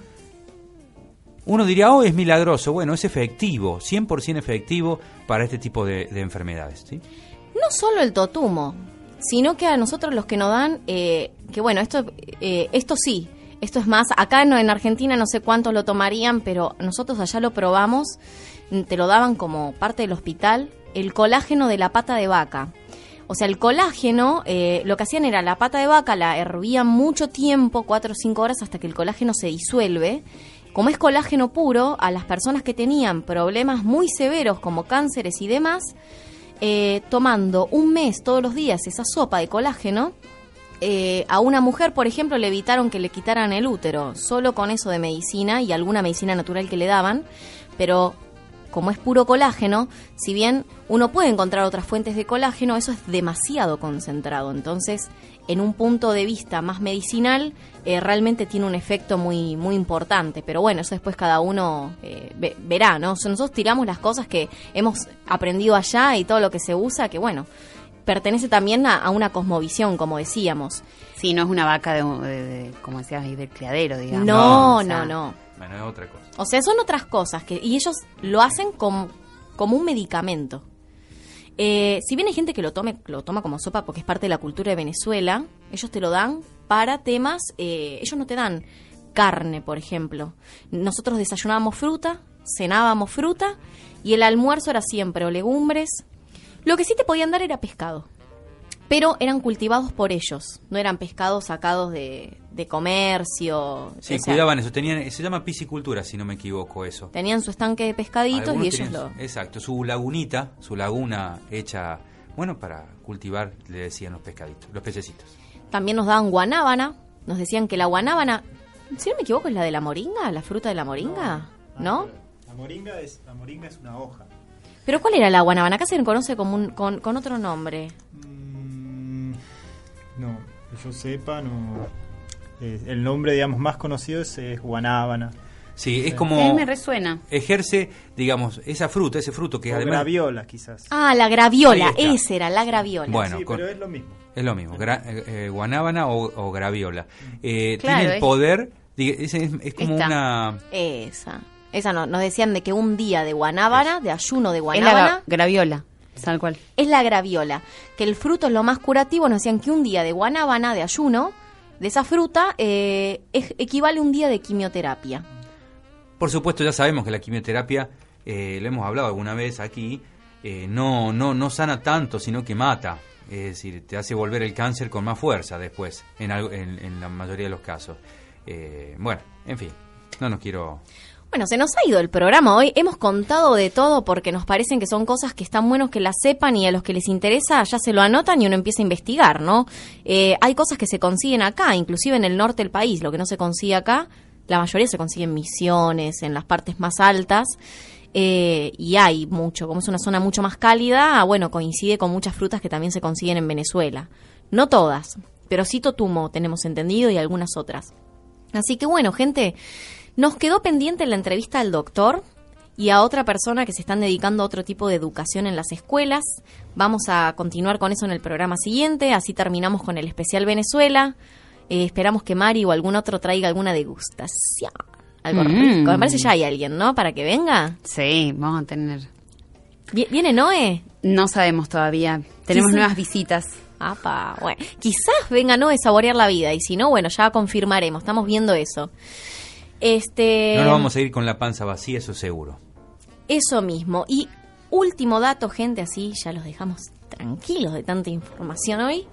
uno diría, oh, es milagroso. Bueno, es efectivo, 100% efectivo para este tipo de, de enfermedades, ¿sí? No solo el totumo, sino que a nosotros los que nos dan, eh, que bueno, esto, eh, esto sí, esto es más, acá en Argentina no sé cuántos lo tomarían, pero nosotros allá lo probamos, mm, te lo daban como parte del hospital, el colágeno de la pata de vaca. O sea, el colágeno, eh, lo que hacían era la pata de vaca, la hervían mucho tiempo, cuatro o cinco horas, hasta que el colágeno se disuelve. Como es colágeno puro, a las personas que tenían problemas muy severos como cánceres y demás, eh, tomando un mes todos los días esa sopa de colágeno, eh, a una mujer, por ejemplo, le evitaron que le quitaran el útero, solo con eso de medicina y alguna medicina natural que le daban, pero como es puro colágeno, si bien uno puede encontrar otras fuentes de colágeno, eso es demasiado concentrado. Entonces, en un punto de vista más medicinal, eh, realmente tiene un efecto muy, muy importante. Pero bueno, eso después cada uno eh, ve- verá, ¿no? O sea, Nosotros tiramos las cosas que hemos aprendido allá y todo lo que se usa, que bueno, pertenece también a, a una cosmovisión, como decíamos. Sí, no es una vaca de, de- de- como decías ahí, del criadero, digamos. No, O sea, no, no. Bueno, es otra cosa. O sea, son otras cosas que y ellos lo hacen como, como un medicamento. Eh, si bien hay gente que lo tome lo toma como sopa porque es parte de la cultura de Venezuela, ellos te lo dan para temas, eh, ellos no te dan carne, por ejemplo. Nosotros desayunábamos fruta, cenábamos fruta y el almuerzo era siempre o legumbres. Lo que sí te podían dar era pescado, pero eran cultivados por ellos, no eran pescados sacados de, de comercio. Sí, o sea, cuidaban eso. Tenían, se llama piscicultura, si no me equivoco, eso. Tenían su estanque de pescaditos Algunos y ellos tenían lo... Exacto, su lagunita, su laguna hecha, bueno, para cultivar, le decían los pescaditos, los pececitos. También nos daban guanábana. Nos decían que la guanábana, si no me equivoco, es la de la moringa, la fruta de la moringa, ¿no? La moringa es, la moringa es una hoja. Pero ¿cuál era la guanábana? Acá se le conoce como un- con, con otro nombre. No, que yo sepa, no. eh, el nombre, digamos, más conocido es, eh, guanábana. Sí, es como... me resuena. Ejerce, digamos, esa fruta, ese fruto que O además... graviola, quizás. Ah, la graviola, esa era, la graviola. Bueno, sí, con- pero es lo mismo. Es lo mismo, gra- eh, eh, guanábana o, o graviola. Eh, Claro, tiene el es- poder, es, es- es como Esta. una... Esa. esa no. Nos decían de que un día de guanábana, de ayuno de Es la guanábana, gra- graviola, tal cual. es la graviola. Que el fruto es lo más curativo. Nos decían que un día de guanábana, de ayuno, de esa fruta, eh, es- equivale a un día de quimioterapia. Por supuesto, ya sabemos que la quimioterapia, eh, lo hemos hablado alguna vez aquí, eh, no, no, no sana tanto, sino que mata. Es decir, te hace volver el cáncer con más fuerza después, en, algo- en, en la mayoría de los casos. Eh, bueno, en fin, no nos quiero... Bueno, se nos ha ido el programa hoy. Hemos contado de todo porque nos parecen que son cosas que están buenos que las sepan y a los que les interesa ya se lo anotan y uno empieza a investigar, ¿no? Eh, hay cosas que se consiguen acá, inclusive en el norte del país. Lo que no se consigue acá, la mayoría se consigue en misiones, en las partes más altas. Eh, y hay mucho, como es una zona mucho más cálida, bueno, coincide con muchas frutas que también se consiguen en Venezuela. No todas, pero sí totumo, tenemos entendido, y algunas otras. Así que bueno, gente, nos quedó pendiente la entrevista al doctor y a otra persona que se están dedicando a otro tipo de educación en las escuelas. Vamos a continuar con eso en el programa siguiente, así terminamos con el especial Venezuela. Eh, esperamos que Mari o algún otro traiga alguna degustación. Algo Mm. rico. Me parece ya hay alguien, ¿no? Para que venga. Sí, vamos a tener. Vi- ¿Viene Noé? No sabemos todavía. Tenemos nuevas visitas. Apa, bueno. Quizás venga Noé a saborear la vida y si no, bueno, ya confirmaremos. Estamos viendo eso. Este... No nos vamos a ir con la panza vacía, eso seguro. Eso mismo. Y último dato, gente, así ya los dejamos tranquilos de tanta información hoy.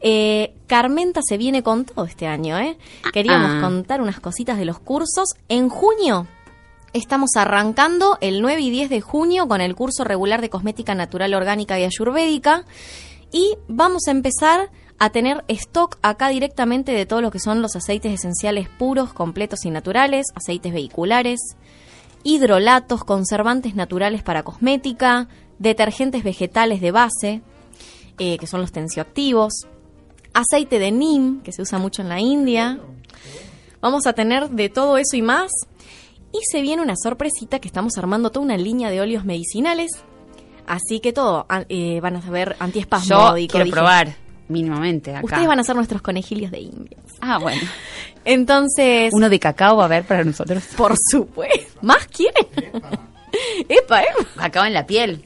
Eh, Carmenta se viene con todo este año, ¿eh? Queríamos Ah. contar unas cositas de los cursos. En junio estamos arrancando el 9 y 10 de junio con el curso regular de cosmética natural orgánica y ayurvédica. Y vamos a empezar a tener stock acá directamente de todo lo que son los aceites esenciales puros, completos y naturales, aceites vehiculares, hidrolatos, conservantes naturales para cosmética, detergentes vegetales de base, eh, que son los tensioactivos, aceite de neem, que se usa mucho en la India. Vamos a tener de todo eso y más. Y se viene una sorpresita que estamos armando toda una línea de óleos medicinales. Así que todo, a- eh, van a ver Yo antiespasmódico. quiero dije. probar mínimamente acá. Ustedes van a ser nuestros conejillos de indias. Ah, bueno. Entonces, Uno de cacao va a haber para nosotros. por supuesto. ¿Más quieren? Epa, epa. Cacao en la piel.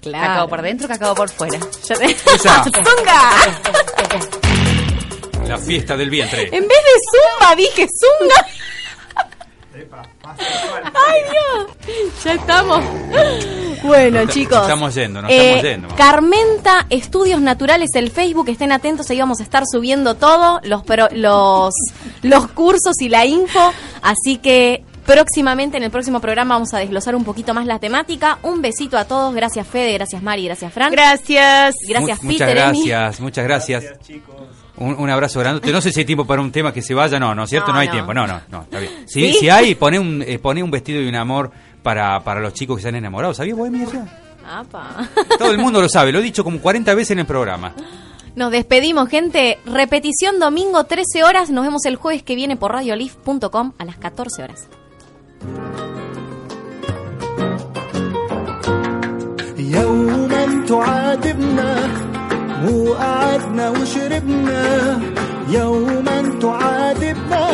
Claro. Cacao por dentro, cacao por fuera. Ya te-. ¡Zunga! La fiesta del vientre. En vez de zumba, dije zunga. ¡Ay, Dios! Ya estamos. Bueno, Nos chicos. estamos yendo, nos eh, estamos yendo. Carmenta Estudios Naturales, el Facebook, estén atentos, ahí vamos a estar subiendo todo, los, pro- los, los cursos y la info. Así que próximamente, en el próximo programa, vamos a desglosar un poquito más la temática. Un besito a todos. Gracias, Fede, gracias, Mari, gracias, Fran. Gracias. Gracias, Mu- muchas Peter, Emi. gracias, muchas gracias. Un, un abrazo grande. No sé si hay tiempo para un tema que se vaya, no, ¿no es cierto? No, No, hay no. tiempo, no, no, no, está bien. Si, ¿Sí? si hay, pone un, eh, pone un vestido y un amor para, para los chicos que se han enamorado. ¿Sabías, Bohemia, eso? Apa. Todo el mundo lo sabe, lo he dicho como 40 veces en el programa. Nos despedimos, gente. Repetición domingo, 13 horas. Nos vemos el jueves que viene por radiolif.com a las 14 horas. وقعدنا وشربنا يوما تعاتبنا.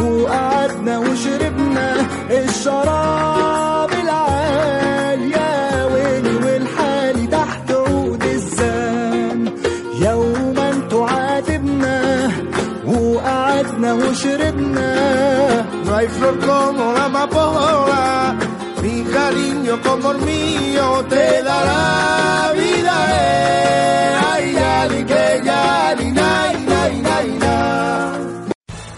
وقعدنا وشربنا الشراب العال يا ويلي والحالي تحت عود الزان. يوما تعاتبنا وقعدنا وشربنا. La amapola, mi cariño como el mío te dará vida. Eh. Ay, ay, que ay, nay, nay, nay, nay.